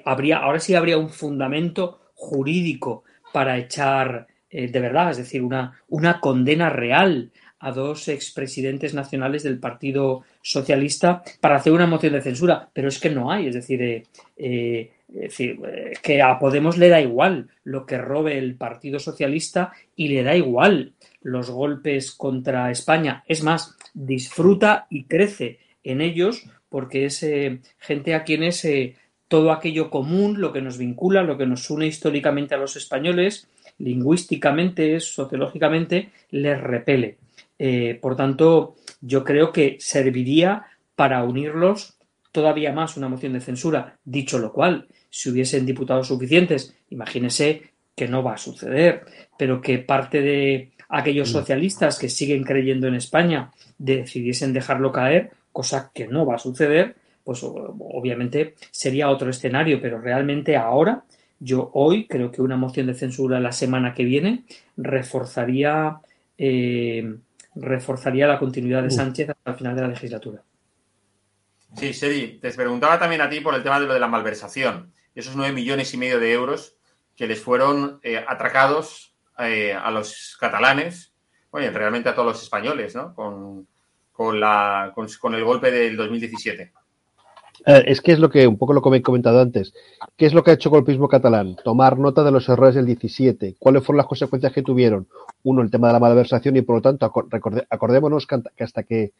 habría, ahora sí habría un fundamento jurídico para echar de verdad, es decir, una, una condena real a dos expresidentes nacionales del Partido Socialista para hacer una moción de censura, pero es que no hay, es decir, eh, eh, eh, que a Podemos le da igual lo que robe el Partido Socialista y le da igual los golpes contra España. Es más, disfruta y crece en ellos porque es gente a quienes todo aquello común, lo que nos vincula, lo que nos une históricamente a los españoles, lingüísticamente, sociológicamente, les repele. Eh, por tanto, yo creo que serviría para unirlos todavía más una moción de censura. Dicho lo cual, si hubiesen diputados suficientes, imagínese que no va a suceder, pero que parte de aquellos mm. socialistas que siguen creyendo en España decidiesen dejarlo caer, cosa que no va a suceder, pues obviamente sería otro escenario, pero realmente ahora, yo hoy creo que una moción de censura la semana que viene reforzaría eh, reforzaría la continuidad de Sánchez hasta el final de la legislatura. Sí, Sedi, te preguntaba también a ti por el tema de lo de la malversación, esos nueve millones y medio de euros que les fueron eh, atracados eh, a los catalanes, bueno, realmente a todos los españoles, ¿no? Con, la, con, el golpe del 2017. Eh, es que es lo que, un poco lo que he comentado antes, ¿qué es lo que ha hecho el golpismo catalán? Tomar nota de los errores del 17. ¿Cuáles fueron las consecuencias que tuvieron? Uno, el tema de la malversación y por lo tanto, acordémonos que hasta que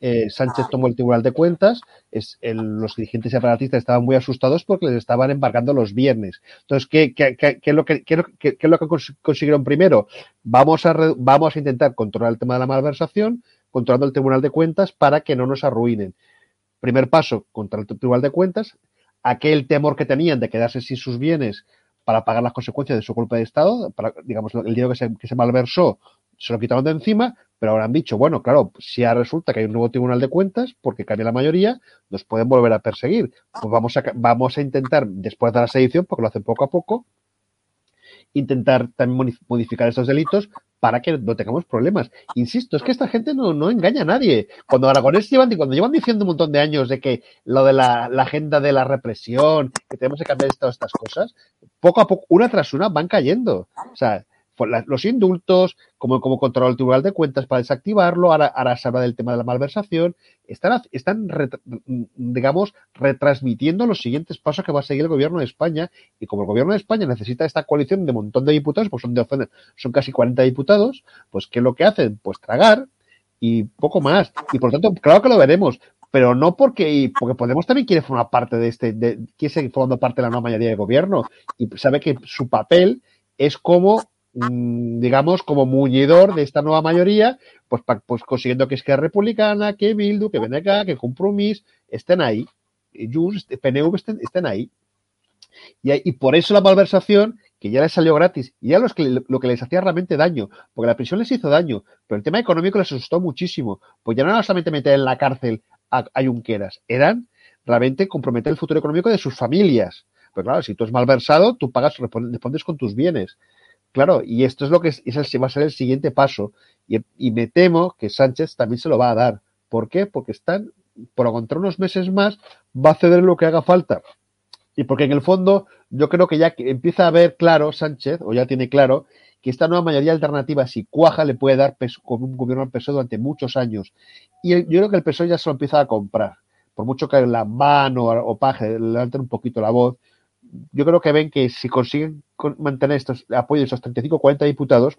eh, Sánchez tomó el Tribunal de Cuentas, los dirigentes separatistas estaban muy asustados porque les estaban embargando los viernes. Entonces, ¿qué, es, lo que, es lo que consiguieron primero? Vamos a, vamos a intentar controlar el tema de la malversación, controlando el Tribunal de Cuentas para que no nos arruinen. Primer paso contra el Tribunal de Cuentas, aquel temor que tenían de quedarse sin sus bienes para pagar las consecuencias de su golpe de Estado, para, digamos, el dinero que se, que se malversó, se lo quitaron de encima, pero ahora han dicho, bueno, claro, si ya resulta que hay un nuevo Tribunal de Cuentas, porque cambia la mayoría, nos pueden volver a perseguir. Pues vamos a, vamos a intentar, después de la sedición, porque lo hacen poco a poco, intentar también modificar esos delitos para que no tengamos problemas. Insisto, es que esta gente no, no engaña a nadie. Cuando Aragonés llevan, cuando llevan diciendo un montón de años de que lo de la, la agenda de la represión, que tenemos que cambiar todas estas cosas, poco a poco, una tras una, van cayendo. O sea, los indultos, como, como controlar el Tribunal de Cuentas para desactivarlo, ahora, ahora se habla del tema de la malversación, están, están digamos, retransmitiendo los siguientes pasos que va a seguir el gobierno de España, y como el gobierno de España necesita esta coalición de montón de diputados, pues son, de, son casi 40 diputados, pues ¿qué es lo que hacen? Pues tragar y poco más. Y por lo tanto, claro que lo veremos, pero no porque, porque Podemos también quiere formar parte de este, de, quiere seguir formando parte de la nueva mayoría de gobierno y sabe que su papel es como digamos, como muñidor de esta nueva mayoría, pues, pues consiguiendo que Esquerra Republicana, que Bildu, que BNK, que Compromís estén ahí, Junts, PNV estén, estén ahí. Y, y, por eso la malversación, que ya les salió gratis, y ya los que, lo que les hacía realmente daño, porque la prisión les hizo daño, pero el tema económico les asustó muchísimo, pues ya no era solamente meter en la cárcel a, a Junqueras, eran realmente comprometer el futuro económico de sus familias. Pero claro, si tú es malversado, tú pagas, respondes con tus bienes. Claro, y esto es lo que es, va a ser el siguiente paso. Y, me temo que Sánchez también se lo va a dar. ¿Por qué? Porque están, por aguantar unos meses más, va a ceder lo que haga falta. Y porque en el fondo, yo creo que ya empieza a ver claro Sánchez, o ya tiene claro, que esta nueva mayoría alternativa, si cuaja, le puede dar peso, con un gobierno al PSOE durante muchos años. Y yo creo que el PSOE ya se lo empieza a comprar. Por mucho que la mano o Paje levanten un poquito la voz, yo creo que ven que si consiguen mantener estos apoyos, esos 35 40 diputados,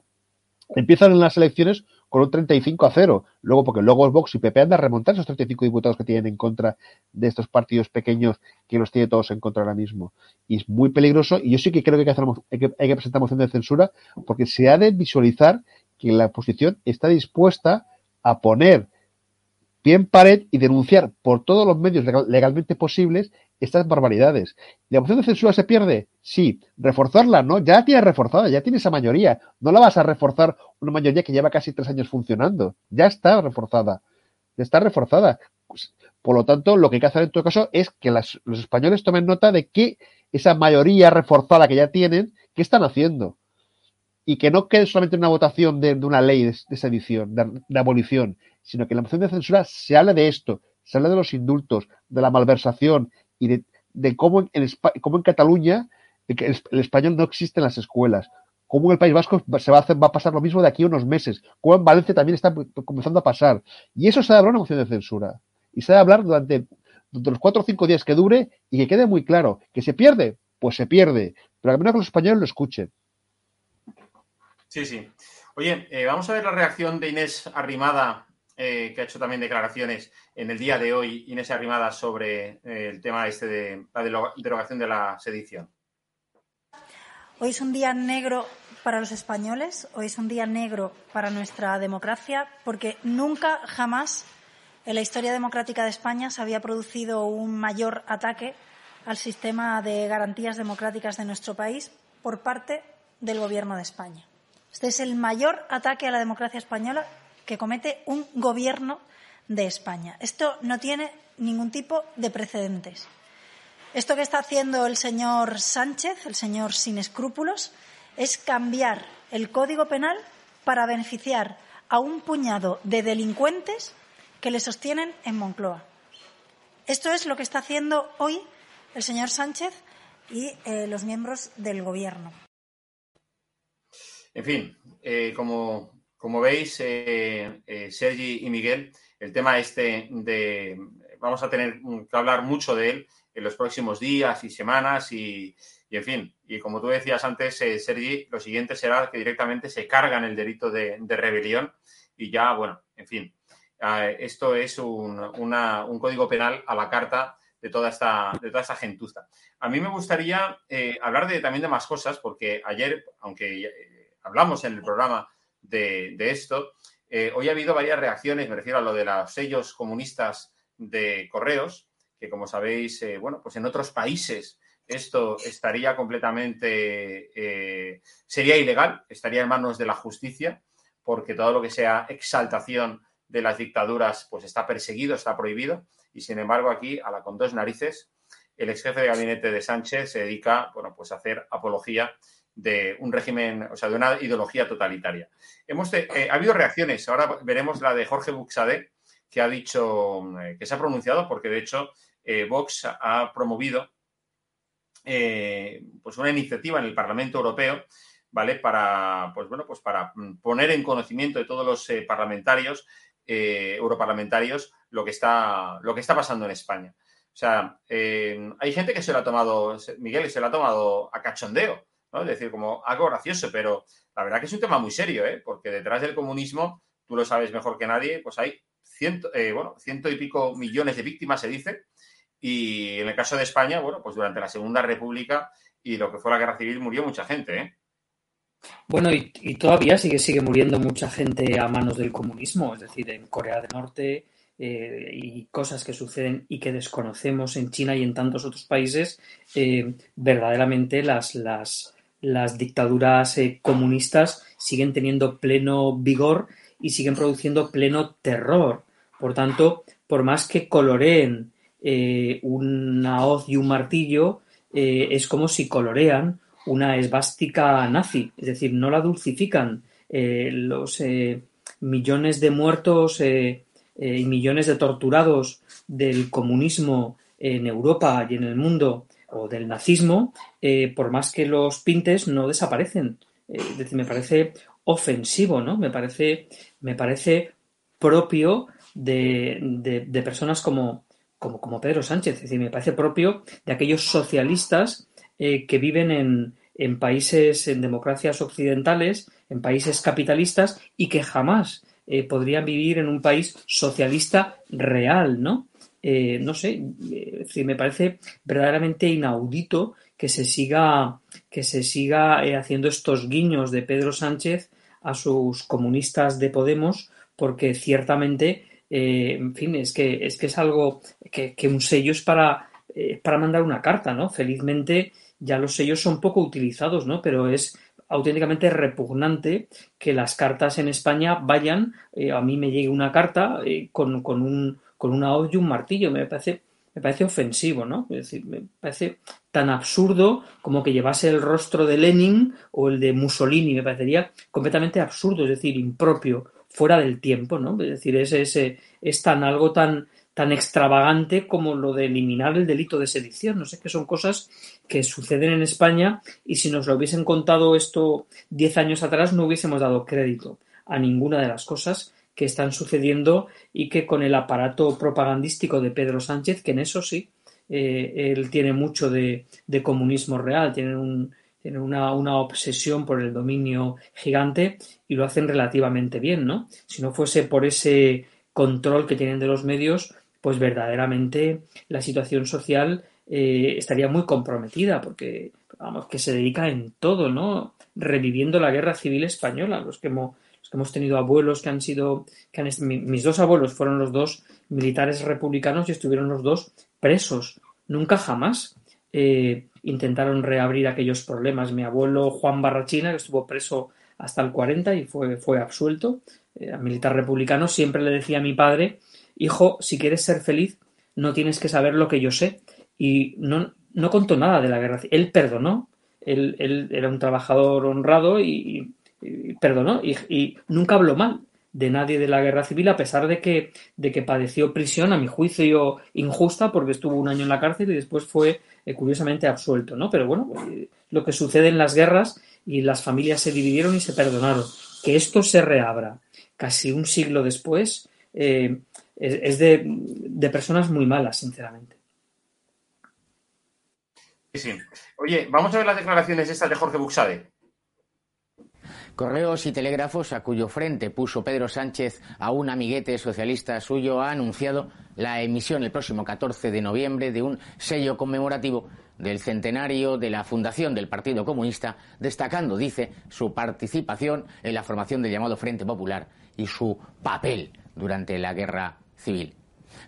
empiezan en las elecciones con un 35 a 0. Luego, porque luego Vox y PP andan a remontar esos 35 diputados que tienen en contra de estos partidos pequeños que los tiene todos en contra ahora mismo. Y es muy peligroso. Y yo sí que creo que hay que, hacer, hay que, hay que presentar moción de censura porque se ha de visualizar que la oposición está dispuesta a poner pie en pared y denunciar por todos los medios legalmente posibles estas barbaridades. ¿La moción de censura se pierde? Sí. ¿Reforzarla? No, ya la tienes reforzada, ya tiene esa mayoría. No la vas a reforzar una mayoría que lleva casi tres años funcionando. Ya está reforzada. Ya está reforzada. Pues, por lo tanto, lo que hay que hacer en todo caso es que los españoles tomen nota de que esa mayoría reforzada que ya tienen, ¿qué están haciendo? Y que no quede solamente una votación de, una ley de, sedición, de, de abolición, sino que la moción de censura se habla de esto, se habla de los indultos, de la malversación, y de, cómo, en, cómo en Cataluña el, español no existe en las escuelas, cómo en el País Vasco se va a, hacer, va a pasar lo mismo de aquí a unos meses, cómo en Valencia también está comenzando a pasar. Y eso se ha de hablar una moción de censura. Y se ha de hablar durante, los cuatro o cinco días que dure y que quede muy claro que se pierde, pues se pierde, pero al menos que los españoles lo escuchen. Sí, sí. Oye, eh, vamos a ver la reacción de Inés Arrimada eh, que ha hecho también declaraciones en el día de hoy, Inés Arrimada, sobre eh, el tema este de la derogación de la sedición. Hoy es un día negro para los españoles, hoy es un día negro para nuestra democracia, porque nunca, jamás en la historia democrática de España se había producido un mayor ataque al sistema de garantías democráticas de nuestro país por parte del Gobierno de España. Este es el mayor ataque a la democracia española que comete un gobierno de España. Esto no tiene ningún tipo de precedentes. Esto que está haciendo el señor Sánchez, el señor sin escrúpulos, es cambiar el Código Penal para beneficiar a un puñado de delincuentes que le sostienen en Moncloa. Esto es lo que está haciendo hoy el señor Sánchez y eh, los miembros del Gobierno. En fin, eh, como como veis, eh, eh, Sergi y Miguel, el tema este de vamos a tener que hablar mucho de él en los próximos días y semanas y, en fin, y como tú decías antes, eh, Sergi, lo siguiente será que directamente se cargan el delito de, rebelión y ya, bueno, en fin, eh, esto es un, un, código penal a la carta de toda esta, de toda gentuza. A mí me gustaría hablar de, también de más cosas, porque ayer, aunque hablamos en el programa de, esto, hoy ha habido varias reacciones, me refiero a lo de los sellos comunistas de correos, que como sabéis, eh, bueno, pues en otros países esto estaría completamente, eh, sería ilegal, estaría en manos de la justicia, porque todo lo que sea exaltación de las dictaduras, pues está perseguido, está prohibido, y sin embargo aquí, a la con dos narices, el ex jefe de gabinete de Sánchez se dedica, bueno, pues a hacer apología de un régimen, o sea, de una ideología totalitaria. Hemos eh, ha habido reacciones, ahora veremos la de Jorge Buxade, que ha dicho, que se ha pronunciado, porque de hecho eh, Vox ha promovido eh, pues una iniciativa en el Parlamento Europeo, ¿vale? Para, pues bueno, pues para poner en conocimiento de todos los eh, parlamentarios, europarlamentarios, lo que, está, lo que está pasando en España. O sea, hay gente que se lo ha tomado, Miguel, se lo ha tomado a cachondeo, Es decir, como algo gracioso, pero la verdad que es un tema muy serio, Porque detrás del comunismo, tú lo sabes mejor que nadie, pues hay ciento, bueno, ciento y pico millones de víctimas, se dice, y en el caso de España, bueno, pues durante la Segunda República y lo que fue la Guerra Civil murió mucha gente, ¿eh? Bueno, y, todavía sigue, sigue muriendo mucha gente a manos del comunismo, es decir, en Corea del Norte eh, y cosas que suceden y que desconocemos en China y en tantos otros países, eh, verdaderamente las, las, las dictaduras eh, comunistas siguen teniendo pleno vigor y siguen produciendo pleno terror. Por tanto, por más que coloreen eh, una hoz y un martillo eh, es como si colorean una esvástica nazi, es decir, no la dulcifican. Los millones de muertos y millones de torturados del comunismo en Europa y en el mundo o del nazismo, por más que los pintes, no desaparecen. es decir, me parece ofensivo, ¿no? Me parece, me parece propio de, de personas como, como, como Pedro Sánchez. Es decir, me parece propio de aquellos socialistas eh, que viven en, en países, en democracias occidentales, en países capitalistas y que jamás eh, podrían vivir en un país socialista real, ¿no? Eh, no sé, me parece verdaderamente inaudito que se siga, que se siga haciendo estos guiños de Pedro Sánchez a sus comunistas de Podemos, porque ciertamente eh, en fin, es que, es que es algo que, un sello es para, eh, para mandar una carta, ¿no? Felizmente ya los sellos son poco utilizados, ¿no? Pero es auténticamente repugnante que las cartas en España vayan, eh, a mí me llegue una carta con, con, un, con una hoz y un martillo, me parece, me parece ofensivo, ¿no? Es decir, me parece tan absurdo como que llevase el rostro de Lenin o el de Mussolini, me parecería completamente absurdo, es decir, impropio fuera del tiempo, ¿no? Es decir, es, es, es tan algo tan, tan extravagante como lo de eliminar el delito de sedición. No sé qué son cosas que suceden en España y si nos lo hubiesen contado esto diez años atrás no hubiésemos dado crédito a ninguna de las cosas que están sucediendo y que con el aparato propagandístico de Pedro Sánchez, que en eso sí, eh, él tiene mucho de, de comunismo real, tiene un, tienen una, una, obsesión por el dominio gigante y lo hacen relativamente bien, ¿no? Si no fuese por ese control que tienen de los medios, pues verdaderamente la situación social eh, estaría muy comprometida porque, vamos, que se dedica en todo, ¿no? Reviviendo la guerra civil española, los que hemos tenido abuelos que han sido, que mis dos abuelos fueron los dos militares republicanos y estuvieron los dos presos. Nunca jamás eh, intentaron reabrir aquellos problemas. Mi abuelo Juan Barrachina, que estuvo preso hasta el 40 y fue, fue absuelto, militar republicano, siempre le decía a mi padre, hijo, si quieres ser feliz, no tienes que saber lo que yo sé. Y no, no contó nada de la guerra. Él perdonó, él, él era un trabajador honrado y, perdonó y, nunca habló mal de nadie de la guerra civil, a pesar de que, de que padeció prisión, a mi juicio injusta, porque estuvo un año en la cárcel y después fue eh, curiosamente absuelto, ¿no? Pero bueno, eh, lo que sucede en las guerras y las familias se dividieron y se perdonaron. Que esto se reabra casi un siglo después eh, es, de, de personas muy malas, sinceramente. Sí, sí. Oye, vamos a ver las declaraciones estas de Jorge Buxade. Correos y Telégrafos, a cuyo frente puso Pedro Sánchez a un amiguete socialista suyo, ha anunciado la emisión el próximo 14 de noviembre de un sello conmemorativo del centenario de la fundación del Partido Comunista, destacando, dice, su participación en la formación del llamado Frente Popular y su papel durante la Guerra Civil.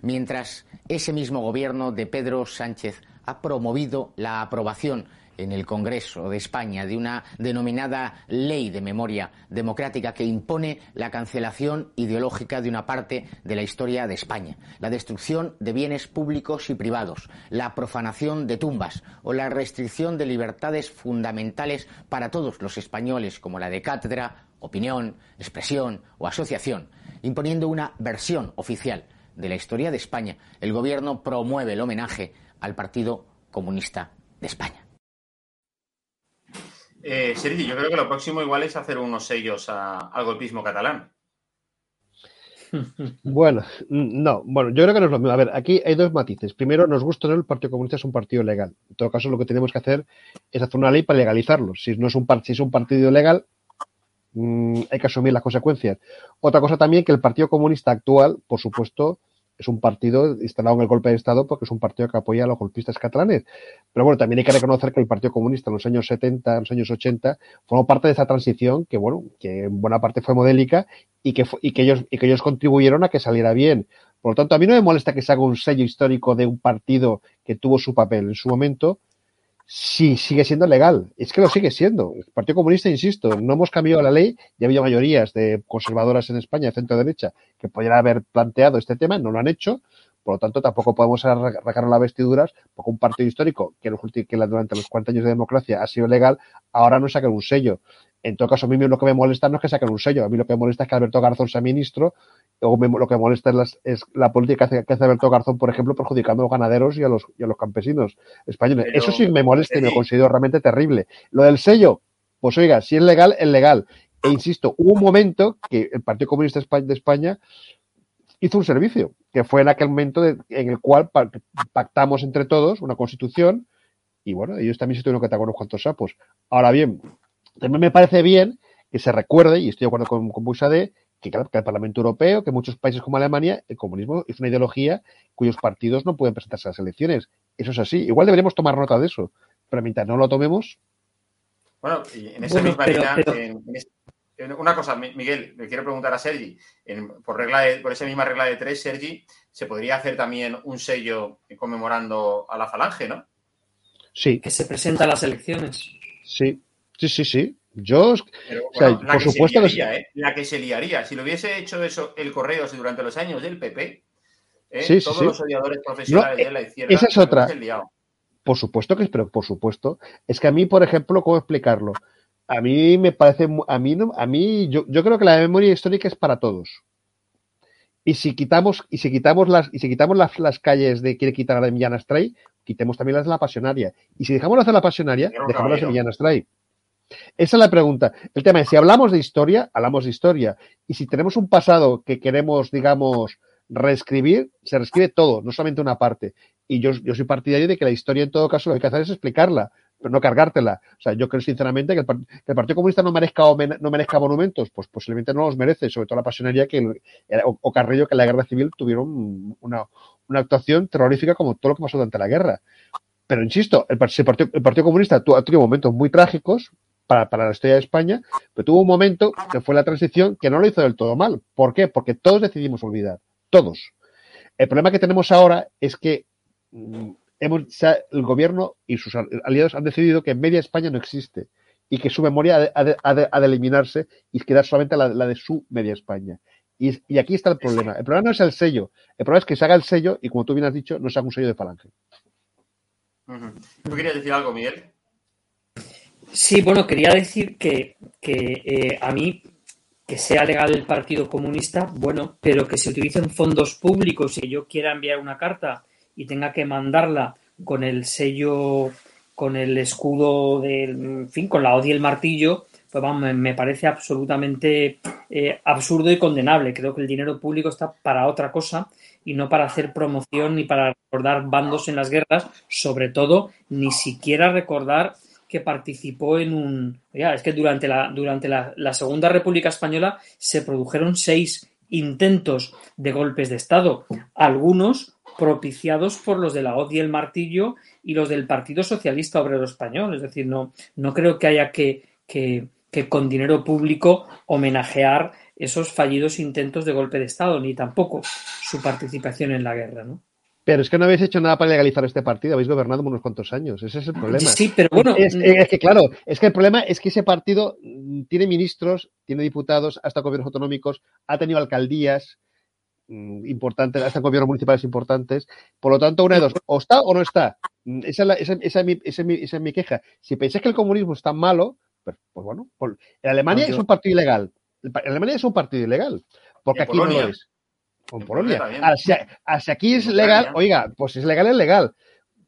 Mientras ese mismo gobierno de Pedro Sánchez ha promovido la aprobación en el Congreso de España de una denominada Ley de Memoria Democrática que impone la cancelación ideológica de una parte de la historia de España, la destrucción de bienes públicos y privados, la profanación de tumbas o la restricción de libertades fundamentales para todos los españoles como la de cátedra, opinión, expresión o asociación, imponiendo una versión oficial de la historia de España, el Gobierno promueve el homenaje al Partido Comunista de España. Eh, Sergi, yo creo que lo próximo igual es hacer unos sellos al golpismo catalán. Bueno, no, bueno, yo creo que no es lo mismo. A ver, aquí hay dos matices. Primero, nos gusta o el Partido Comunista es un partido legal. En todo caso, lo que tenemos que hacer es hacer una ley para legalizarlo. Si no es un, si es un partido legal, mm, hay que asumir las consecuencias. Otra cosa también que el Partido Comunista actual, por supuesto, es un partido instalado en el golpe de Estado porque es un partido que apoya a los golpistas catalanes. Pero bueno, también hay que reconocer que el Partido Comunista en los años 70, en los años 80, formó parte de esa transición que, bueno, que en buena parte fue modélica y que, y que, ellos, y que ellos contribuyeron a que saliera bien. Por lo tanto, a mí no me molesta que se haga un sello histórico de un partido que tuvo su papel en su momento, sí sigue siendo legal. Es que lo sigue siendo. El Partido Comunista, insisto, no hemos cambiado la ley. Ya había mayorías de conservadoras en España, de centro derecha, que podrían haber planteado este tema, no lo han hecho. Por lo tanto, tampoco podemos arrancar las vestiduras porque un partido histórico que durante los 40 años de democracia ha sido legal, ahora no saca un sello. En todo caso, a mí lo que me molesta no es que saquen un sello. A mí lo que me molesta es que Alberto Garzón sea ministro o lo que molesta es, la política que hace, Alberto Garzón, por ejemplo, perjudicando a los ganaderos y a los, y a los campesinos españoles. Eso sí me molesta y me considero realmente terrible. Lo del sello, pues oiga, si es legal, es legal. E insisto, hubo un momento que el Partido Comunista de España hizo un servicio, que fue en aquel momento en el cual pactamos entre todos una constitución y bueno, ellos también se tuvieron que atacar unos cuantos sapos. Ahora bien, también me parece bien que se recuerde, y estoy de acuerdo con, con que, claro, que el Parlamento Europeo, que muchos países como Alemania, el comunismo es una ideología cuyos partidos no pueden presentarse a las elecciones. Eso es así. Igual deberíamos tomar nota de eso. Pero mientras no lo tomemos. Bueno, y en esa misma línea, una cosa, Miguel, le quiero preguntar a Sergi. por, regla por esa misma regla de tres, Sergi, se podría hacer también un sello conmemorando a la falange, ¿no? Sí. Que se presenta a las elecciones. Sí, sí, sí, sí. Yo, por supuesto ¿eh? La que se liaría. Si lo hubiese hecho eso el Correos durante los años del PP, ¿eh? todos los odiadores profesionales de la eh, izquierda. Esa es otra. Por supuesto que es, pero por supuesto. Es que a mí, por ejemplo, ¿cómo explicarlo? A mí me parece, a mí, no, a mí yo, yo creo que la memoria histórica es para todos. Y si quitamos, y si quitamos las, y si quitamos las, las calles de quiere quitar a la de Millán Astray, quitemos también las de la pasionaria. Y si dejamos las de la pasionaria, dejamos las de Millán Astray. Esa es la pregunta. El tema es, si hablamos de historia, hablamos de historia. Y si tenemos un pasado que queremos, digamos, reescribir, se reescribe todo, no solamente una parte. Y yo, yo soy partidario de que la historia, en todo caso, lo que hay que hacer es explicarla, pero no cargártela. O sea, yo creo sinceramente que el, Partido Comunista no merezca, no merezca monumentos, pues posiblemente no los merece, sobre todo la pasionaria que, o, Carrillo, que en la guerra civil tuvieron una, una actuación terrorífica como todo lo que pasó durante la guerra. Pero insisto, el, Partido, el Partido Comunista ha tenido momentos muy trágicos, para, para, la historia de España, pero tuvo un momento que fue la transición que no lo hizo del todo mal. ¿Por qué? Porque todos decidimos olvidar. Todos. El problema que tenemos ahora es que mm, hemos, el gobierno y sus aliados han decidido que media España no existe y que su memoria ha de, eliminarse y quedar solamente la, de su media España. Y, y, aquí está el problema. El problema no es el sello. El problema es que se haga el sello y, como tú bien has dicho, no se haga un sello de falange. ¿Tú querías decir algo, Miguel? Sí, bueno, quería decir que, eh, a mí que sea legal el Partido Comunista, bueno, pero que se utilicen fondos públicos y yo quiera enviar una carta y tenga que mandarla con el sello, con el escudo del, en fin, con la O y el martillo, pues vamos, me parece absolutamente eh, absurdo y condenable. Creo que el dinero público está para otra cosa y no para hacer promoción ni para recordar bandos en las guerras, sobre todo ni siquiera recordar que participó en un... Ya, es que durante, la, durante la, la Segunda República Española se produjeron seis intentos de golpes de Estado, algunos propiciados por los de la hoz y el martillo y los del Partido Socialista Obrero Español. Es decir, no, no creo que haya que, que, que con dinero público homenajear esos fallidos intentos de golpe de Estado, ni tampoco su participación en la guerra, ¿no? Pero es que no habéis hecho nada para legalizar este partido, habéis gobernado unos cuantos años, ese es el problema. Sí, pero bueno. Es, es, que claro, es que el problema es que ese partido tiene ministros, tiene diputados, hasta gobiernos autonómicos, ha tenido alcaldías mmm, importantes, hasta gobiernos municipales importantes. Por lo tanto, una de dos, o está o no está. Esa es, la, esa, esa, es mi, esa, es mi, esa es mi queja. Si pensáis que el comunismo es tan malo, pues, pues bueno, en Alemania no, yo... es un partido ilegal. En Alemania es un partido ilegal, porque aquí Polonia? no lo es. Con Polonia. Hacia, hacia, aquí es legal, oiga, pues es legal, es legal.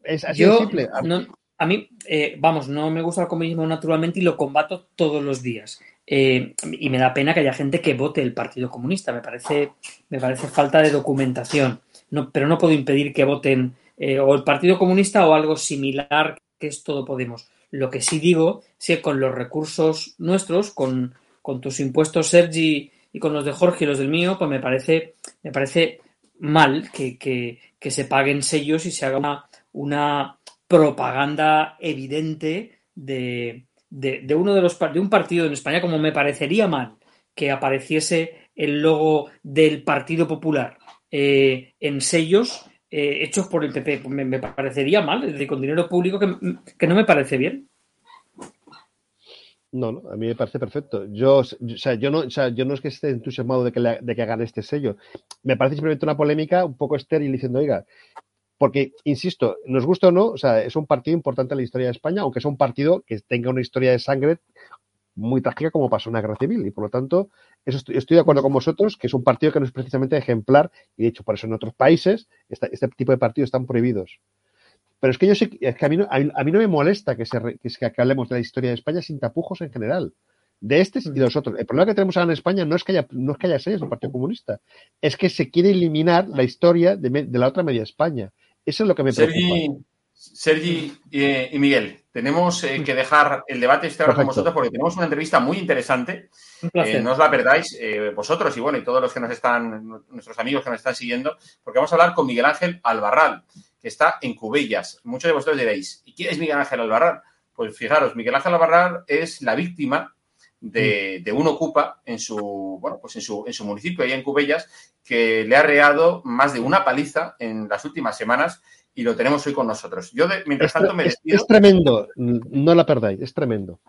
Es así Yo, de simple. No, a mí, eh, vamos, no me gusta el comunismo naturalmente y lo combato todos los días. Eh, y me da pena que haya gente que vote el Partido Comunista. Me parece, me parece falta de documentación. No, pero no puedo impedir que voten eh, o el Partido Comunista o algo similar que es todo Podemos. Lo que sí digo es que con los recursos nuestros, con, con tus impuestos, Sergi, y con los de Jorge y los del mío, pues me parece, me parece mal que, que, se paguen sellos y se haga una, una propaganda evidente de, de, de, uno de los de un partido en España, como me parecería mal que apareciese el logo del Partido Popular eh, en sellos eh, hechos por el PP. Pues me, parecería mal, con dinero público que, que no me parece bien. No, no, a mí me parece perfecto. Yo, o sea, yo no, o sea, yo no es que esté entusiasmado de que, le, de que hagan este sello. Me parece simplemente una polémica un poco estéril diciendo, oiga, porque, insisto, nos gusta o no, o sea, es un partido importante en la historia de España, aunque es un partido que tenga una historia de sangre muy trágica como pasó en la guerra civil. Y por lo tanto, eso estoy, de acuerdo con vosotros, que es un partido que no es precisamente ejemplar, y de hecho, por eso en otros países este tipo de partidos están prohibidos. Pero es que yo sé es que a mí no, a mí, a mí no me molesta que, se, que, que, hablemos de la historia de España sin tapujos en general. De este y de los otros. El problema que tenemos ahora en España no es que haya, no es que haya sellos del Partido Comunista, es que se quiere eliminar la historia de, de la otra media España. Eso es lo que me preocupa. Sergi, Sergi y, y, Miguel, tenemos eh, que dejar el debate este ahora con vosotros porque tenemos una entrevista muy interesante. Eh, no os la perdáis eh, vosotros y bueno, y todos los que nos están, nuestros amigos que nos están siguiendo, porque vamos a hablar con Miguel Ángel Albarral está en Cubellas. Muchos de vosotros diréis, ¿y quién es Miguel Ángel Albarrán? Pues fijaros, Miguel Ángel Albarrán es la víctima de, de, un ocupa en su, bueno, pues en su, en su municipio, allá en Cubellas, que le ha reado más de una paliza en las últimas semanas y lo tenemos hoy con nosotros. Yo, de, mientras es, tanto, me despido. Es, es tremendo, no la perdáis, es tremendo.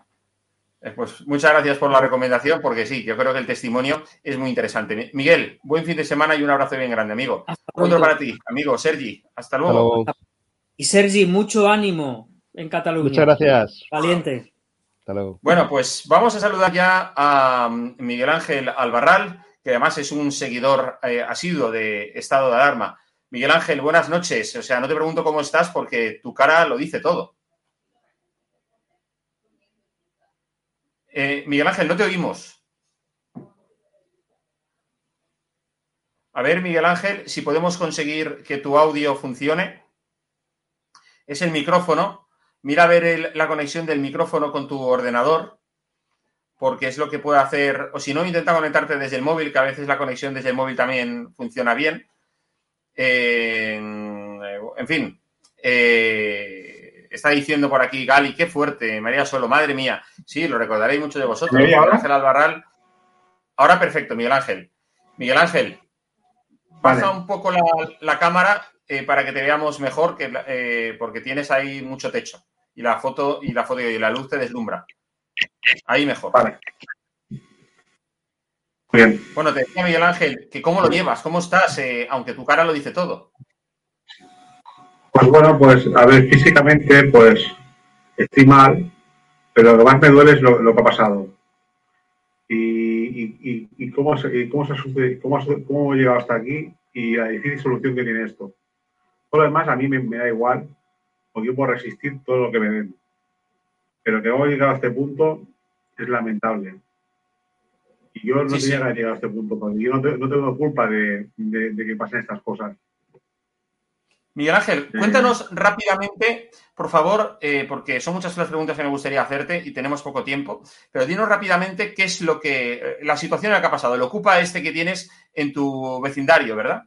Pues muchas gracias por la recomendación, porque sí, yo creo que el testimonio es muy interesante. Miguel, buen fin de semana y un abrazo bien grande, amigo. Otro para ti, amigo Sergi. Hasta luego. Hasta luego. Y Sergi, mucho ánimo en Cataluña. Muchas gracias. Valiente. Hasta luego. Bueno, pues vamos a saludar ya a Miguel Ángel Albarral, que además es un seguidor eh, asiduo de Estado de Alarma. Miguel Ángel, buenas noches. O sea, no te pregunto cómo estás porque tu cara lo dice todo. Eh, Miguel Ángel, no te oímos. A ver, Miguel Ángel, si podemos conseguir que tu audio funcione. Es el micrófono. Mira a ver la conexión del micrófono con tu ordenador, porque es lo que puede hacer. O si no, intenta conectarte desde el móvil, que a veces la conexión desde el móvil también funciona bien. Eh, en fin. Eh, está diciendo por aquí Gali, qué fuerte, María Solo, madre mía. Sí, lo recordaréis mucho de vosotros. Miguel Ángel Albarral. Ahora perfecto, Miguel Ángel. Miguel Ángel, pasa vale. un poco la, la cámara eh, para que te veamos mejor, que, eh, porque tienes ahí mucho techo. Y la foto y la foto y la luz te deslumbra. Ahí mejor. Vale. Bien. Bueno, te decía Miguel Ángel, que cómo lo llevas, cómo estás, eh, aunque tu cara lo dice todo. Pues bueno, pues a ver, físicamente pues estoy mal, pero lo que más me duele es lo, lo que ha pasado. Y, y, y, y cómo, y cómo, se, cómo, cómo he llegado hasta aquí y la difícil solución que tiene esto. Todo lo demás a mí me, me da igual, porque yo puedo resistir todo lo que me den. Pero que hemos llegado a este punto es lamentable. Y yo no Sí, tenía sí. que llegar a este punto, porque yo no, te- no tengo culpa de, de- de que pasen estas cosas. Miguel Ángel, cuéntanos rápidamente, por favor, eh, porque son muchas las preguntas que me gustaría hacerte y tenemos poco tiempo, pero dinos rápidamente qué es lo que, eh, la situación en la que ha pasado, el ocupa este que tienes en tu vecindario, ¿verdad?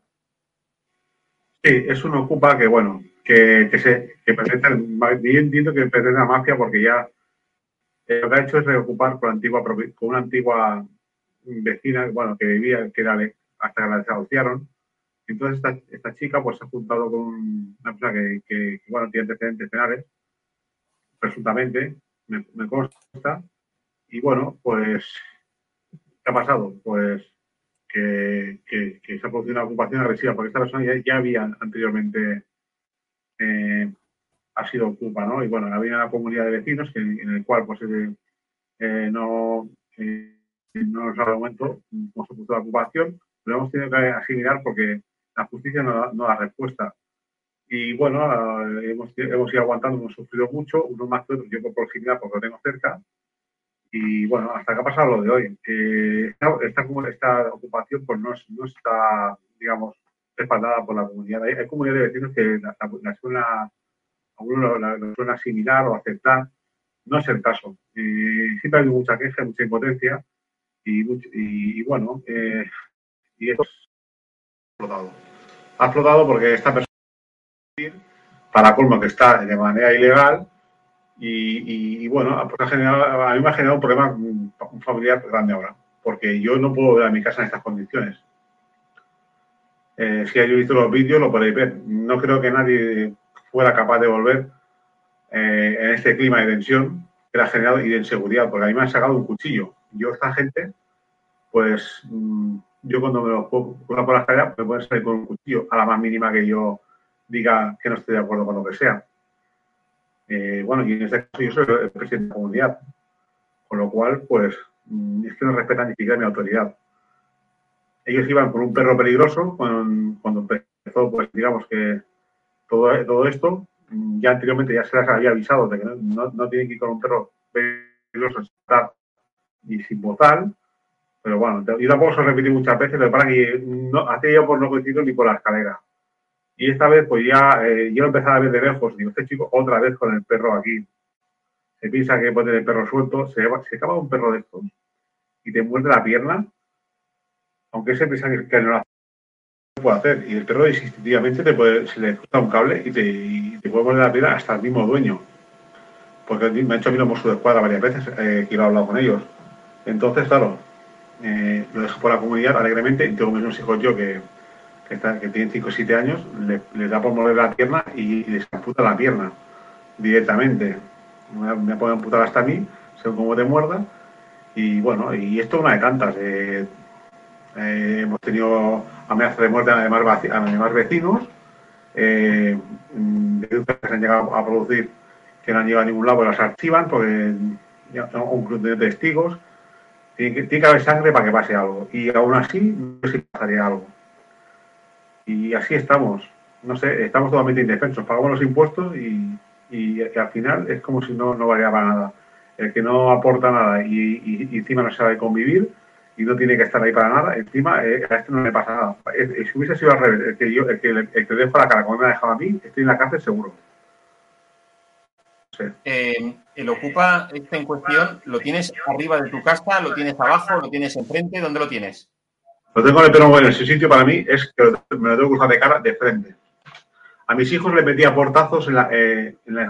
Sí, es un ocupa que, bueno, que, que se que presenta, yo entiendo que pretende la mafia porque ya eh, lo que ha hecho es reocupar con, la antigua, propi- con una antigua vecina, bueno, que vivía, que era hasta que la desahuciaron. Entonces esta, chica pues se ha juntado con una persona que, bueno, tiene antecedentes penales, presuntamente, me, consta. Y bueno, pues, ¿qué ha pasado? Pues que, se ha producido una ocupación agresiva, porque esta persona ya, había anteriormente eh, ha sido ocupa, ¿no? Y bueno, había una comunidad de vecinos que, en el cual pues eh, eh, no, no nos ha dado momento cómo se la ocupación, lo hemos tenido que asimilar porque la justicia no, da- respuesta. Y bueno, hemos, hemos ido aguantando, hemos sufrido mucho, unos más que otros, yo por proximidad porque lo tengo cerca, y bueno, hasta que ha pasado lo de hoy. Eh, esta, esta, ocupación pues no, es- no está, digamos, respaldada por la comunidad. Hay, hay comunidades de que la, la, la suelen, algunos la, suelen asimilar o aceptar. No es el caso. Eh, siempre ha habido mucha queja, mucha impotencia y, bueno, eh, y esto ha explotado. Ha explotado porque esta persona, para colmo que está de manera ilegal, y, bueno, pues ha generado, a mí me ha generado un problema un familiar grande ahora, porque yo no puedo ver a mi casa en estas condiciones. Eh, si habéis visto los vídeos lo podéis ver. No creo que nadie fuera capaz de volver eh, en este clima de tensión que le ha generado y de inseguridad, porque a mí me han sacado un cuchillo. Yo, esta gente, pues mm, yo cuando me pongo pongo por la escalera, me pueden salir con un cuchillo a la más mínima que yo diga que no estoy de acuerdo con lo que sea. Eh, bueno, y en este caso yo soy el presidente de la comunidad, con lo cual, pues, mm, es que no respetan ni siquiera mi autoridad. Ellos iban con un perro peligroso cuando empezó, pues, digamos que todo, todo esto, mm, ya anteriormente ya se les había avisado de que no, no- no tienen que ir con un perro peligroso sin estar y sin bozal, pero bueno, yo tampoco se lo repetí muchas veces, pero para que no, hacía yo por no coincidir ni por la escalera. Y esta vez, pues ya, eh, yo empezaba a ver de lejos, digo, este chico otra vez con el perro aquí. Se piensa que puede el perro suelto, se, se acaba un perro de estos y te muerde la pierna, aunque se piensa que, que no lo puede hacer. Y el perro instintivamente te puede, se le cruza un cable y te, y te puede morder la pierna hasta el mismo dueño. Porque me ha hecho a mí Mossos de escuadra varias veces eh, que lo he hablado con ellos. Entonces, claro, eh, lo dejo por la comunidad alegremente. y Tengo unos hijos yo que, que, que tienen 5 o 7 años, le- les da por morder la pierna y, les amputa la pierna directamente. Me, me puede amputar hasta a mí, según cómo te muerda. Y bueno, y esto es una de tantas. eh, eh, hemos tenido amenazas de muerte a demás, a demás vecinos, eh, mm, que se han llegado a producir que no han llegado a ningún lado, pues las archivan porque ya un club de testigos. Tiene que, tiene que haber sangre para que pase algo. Y aún así, no sé si pasaría algo. Y así estamos. No sé, estamos totalmente indefensos. Pagamos los impuestos y, y, al final es como si no, no valiera para nada. El que no aporta nada y, y- encima no sabe convivir y no tiene que estar ahí para nada, encima eh, a este no le pasa nada. Si hubiese sido al revés, el que, yo, el que, el que dejo la cara como me ha dejado a mí, estoy en la cárcel seguro. Eh, el ocupa este en cuestión, ¿lo tienes arriba de tu casa, lo tienes abajo, lo tienes enfrente? ¿Dónde lo tienes? Lo tengo en el pelo en ese sitio para mí es que me lo tengo que cruzar de cara de frente. A mis hijos les metía portazos en la, eh, en la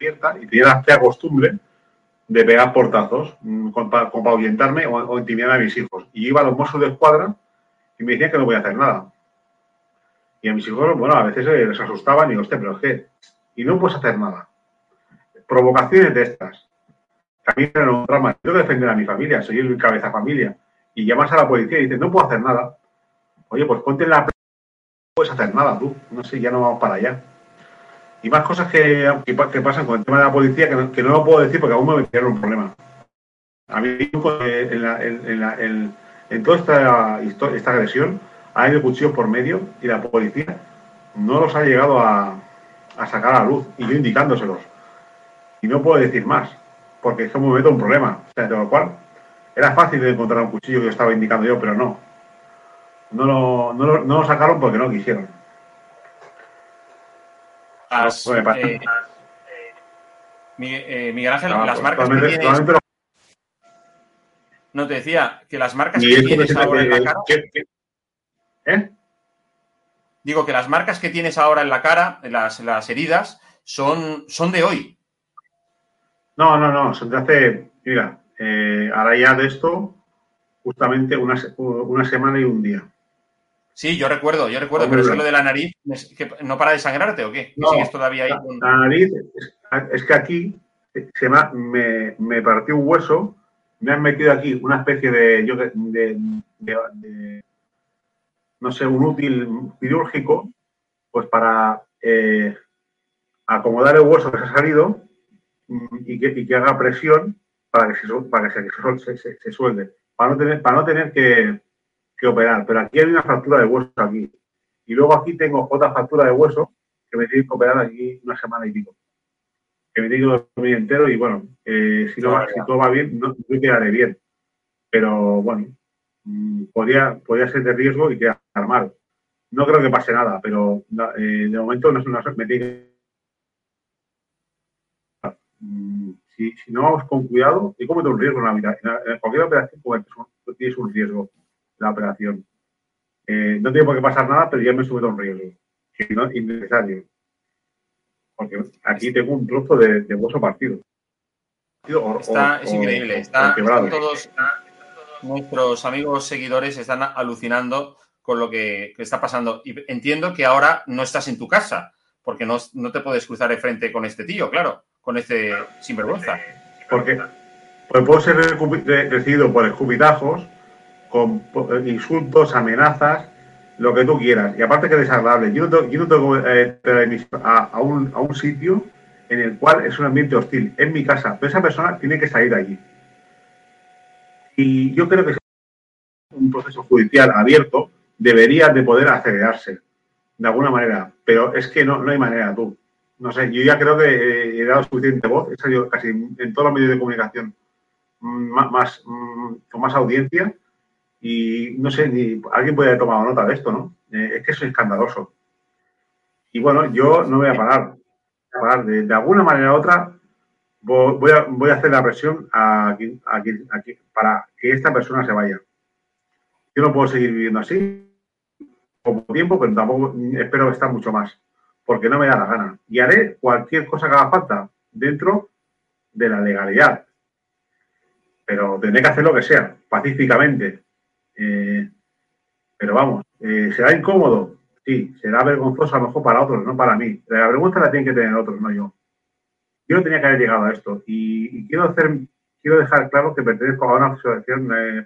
abierta y tenía la fea costumbre de pegar portazos mm, con, pa- con para ahuyentarme o, o intimidar a mis hijos. Y iba a los mozos de escuadra y me decían que no voy a hacer nada. Y a mis hijos, bueno, a veces eh, les asustaban y digo, hostia, pero es que... Y no puedes hacer nada. Provocaciones de estas. También era un drama. Que defender a mi familia, soy el cabeza familia. Y llamas a la policía y dices, no puedo hacer nada. Oye, pues ponte en la... No puedes hacer nada tú. No sé, ya no vamos para allá. Y más cosas que, que, pa- que pasan con el tema de la policía que no, que no lo puedo decir porque aún me metieron un problema. A mí, en, la- en- toda esta, esta agresión, ha habido cuchillos por medio y la policía no los ha llegado a, a sacar a la luz y yo indicándoselos. Y no puedo decir más, porque eso me meto un problema. O sea, de lo cual era fácil de encontrar un cuchillo que estaba indicando yo, pero no. No lo, no lo, no lo sacaron porque no quisieron. No, me eh, Miguel, eh, Miguel Ángel, Ah, las pues, marcas que tienes... lo- No, te decía que las marcas que me tienes ahora en la que- cara... que- que- ¿Eh? Digo que las marcas que tienes ahora en la cara, las, las heridas, son, son de hoy. No, no, no, son de hace, mira, eh, ahora ya de esto, justamente una, una semana y un día. Sí, yo recuerdo, yo recuerdo, Muy pero es que bien. lo de la nariz, que ¿no para de sangrarte o qué? ¿Que No, ¿Sigues todavía ahí la, con- la nariz, es, que aquí se me, me, me partió un hueso, me han metido aquí una especie de, yo, qué- de, de- de- no sé, un útil quirúrgico, pues para eh, acomodar el hueso que se ha salido mm, y que, y que haga presión para que se, para que se, se, se- se suelde, para no tener, para no tener que, que operar. Pero aquí hay una fractura de hueso aquí. Y luego aquí tengo otra fractura de hueso que me tiene que operar aquí una semana y pico. Que me tiene que dormir entero y bueno, eh, si, no va- si todo va bien, no, yo quedaré bien. Pero bueno, podría, podría ser de riesgo y quedar mal. No creo que pase nada, pero eh, de momento no es una me tiene Mm, si, si no vamos con cuidado, y cometo un riesgo en la vida. En, cualquier operación cometes un- tienes un riesgo la operación. Eh, no tiene por qué pasar nada, pero ya me someto a un riesgo. No innecesario. Porque aquí tengo un trozo de, de hueso partido. O- Está, o- es increíble. o Está, están todos nuestros amigos seguidores están alucinando con lo que, está pasando. Y entiendo que ahora no estás en tu casa, porque no, no te puedes cruzar de frente con este tío, claro, con este sinvergüenza. Porque pues puedo ser recibido por escupitajos, con po- insultos, amenazas, lo que tú quieras. Y aparte que es desagradable. Yo no, yo no tengo eh, a, a un, a un sitio en el cual es un ambiente hostil. Es mi casa, pero esa persona tiene que salir de allí. Y yo creo que un proceso judicial abierto debería de poder acelerarse de alguna manera, pero es que no, no hay manera tú. No sé, yo ya creo que eh, he dado suficiente voz, he salido casi en todos los medios de comunicación más, mm, con más audiencia y no sé, ni alguien puede haber tomado nota de esto, ¿no? Eh, es que es escandaloso. Y bueno, yo no voy a parar. Parar. De, de alguna manera u otra voy a, voy a hacer la presión a para que esta persona se vaya. Yo no puedo seguir viviendo así como tiempo, pero tampoco espero estar mucho más, porque no me da la gana. Y haré cualquier cosa que haga falta dentro de la legalidad. Pero tendré que hacer lo que sea, pacíficamente. Eh, pero vamos, eh, ¿será incómodo? Sí, será vergonzoso a lo mejor para otros, no para mí. La vergüenza la tienen que tener otros, no yo. Yo no tenía que haber llegado a esto. Y, quiero dejar claro que pertenezco a una asociación de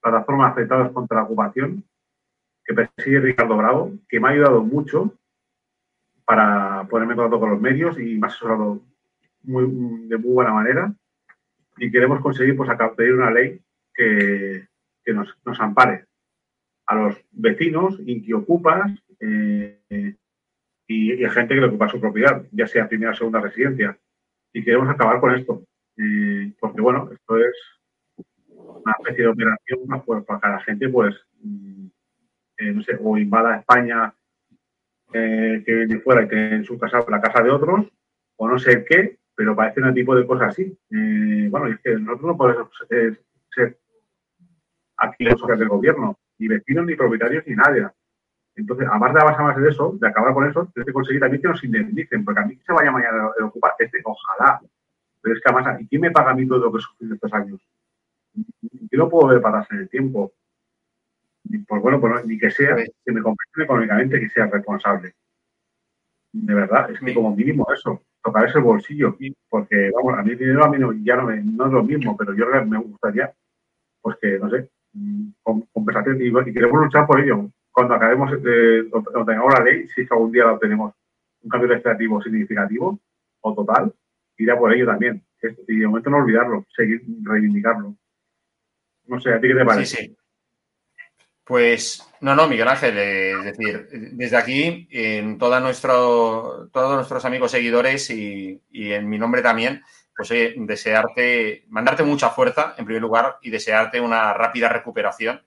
plataformas afectadas contra la ocupación que persigue Ricardo Bravo, que me ha ayudado mucho para ponerme en contacto con los medios y me ha asesorado de muy buena manera. Y queremos conseguir pues, pedir una ley que, que nos, nos ampare a los vecinos y que ocupas eh, y, y a gente que le ocupa su propiedad, ya sea primera o segunda residencia. Y queremos acabar con esto. Porque, bueno, esto es una especie de operación pues, para que la gente, pues, mm, eh, no sé, o invada España eh, que viene fuera y tiene en su casa la casa de otros, o no sé qué, pero parece un tipo de cosas así. Bueno, y es que nosotros no podemos eh, ser aquí los socios del gobierno, ni vecinos, ni propietarios, ni nadie. Entonces, aparte de avanzar más de eso, de acabar con eso, tienes que conseguir también que nos indemnicen, porque a mí que se vaya mañana el ocupar, este, ojalá. Pero es que además, ¿y quién me paga a mí todo lo que he sufrido estos años? Yo no puedo ver para en el tiempo. Pues bueno, pues no, ni que sea, que me compensen económicamente, que sea responsable. De verdad, es que como mínimo eso, tocar ese bolsillo, porque vamos, a mí el dinero a mí no, ya no, me- no es lo mismo, pero yo me gustaría, pues que, no sé, mm, com- compensación y, y queremos luchar por ello. Cuando acabemos, eh, o- o tengamos la ley, si es que algún día la obtenemos un cambio legislativo significativo o total, irá por ello también. Y de momento no olvidarlo, seguir reivindicarlo. No sé, ¿a ti qué te parece? Sí, sí. Pues no, no, Miguel Ángel, eh, es decir, desde aquí, en toda nuestro, todos nuestros amigos seguidores y, y en mi nombre también, pues oye, desearte, mandarte mucha fuerza en primer lugar y desearte una rápida recuperación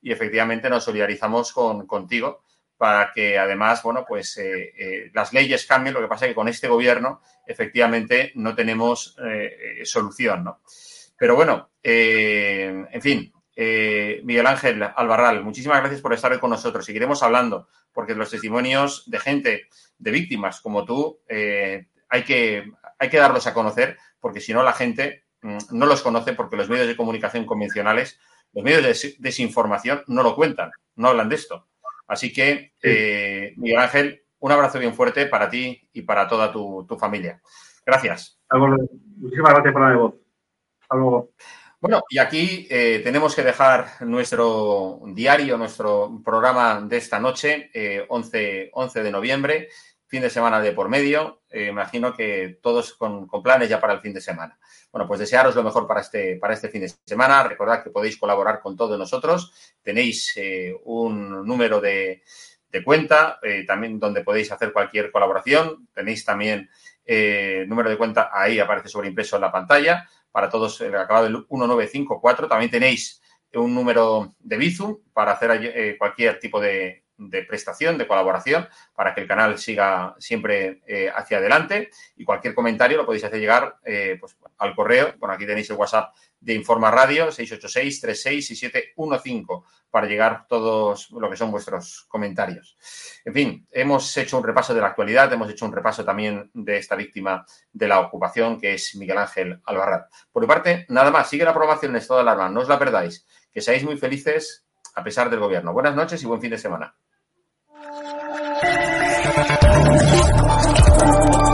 y efectivamente nos solidarizamos con, contigo para que además, bueno, pues eh, eh, las leyes cambien. Lo que pasa es que con este gobierno efectivamente no tenemos eh, solución, ¿no? Pero bueno, en fin, Miguel Ángel Albarral, muchísimas gracias por estar con nosotros. Seguiremos hablando, porque los testimonios de gente, de víctimas como tú, hay, que, hay que darlos a conocer, porque si no la gente mm, no los conoce, porque los medios de comunicación convencionales, los medios de desinformación no lo cuentan, no hablan de esto. Así que, eh, Miguel Ángel, un abrazo bien fuerte para ti y para toda tu, familia. Gracias. Muchísimas gracias por la voz. Hasta luego. Bueno, y aquí eh, tenemos que dejar nuestro diario, nuestro programa de esta noche, 11, eh, 11 de noviembre, fin de semana de por medio. imagino que todos con, planes ya para el fin de semana. Bueno, pues desearos lo mejor para este, para este fin de semana. Recordad que podéis colaborar con todos nosotros. Tenéis eh, un número de, cuenta, eh, también donde podéis hacer cualquier colaboración. Tenéis también eh, número de cuenta, ahí aparece sobreimpreso en la pantalla. Para todos, el acabado del 1954. También tenéis un número de Bizum para hacer cualquier tipo de, de prestación, de colaboración, para que el canal siga siempre eh, hacia adelante. Y cualquier comentario lo podéis hacer llegar eh, pues, al correo. Bueno, aquí tenéis el WhatsApp de Informa Radio, 686-366715, para llegar todos lo que son vuestros comentarios. En fin, hemos hecho un repaso de la actualidad, hemos hecho un repaso también de esta víctima de la ocupación, que es Miguel Ángel Albarrat. Por mi parte, nada más, sigue la programación en estado de alarma, no os la perdáis. Que seáis muy felices a pesar del gobierno. Buenas noches y buen fin de semana. Thank you.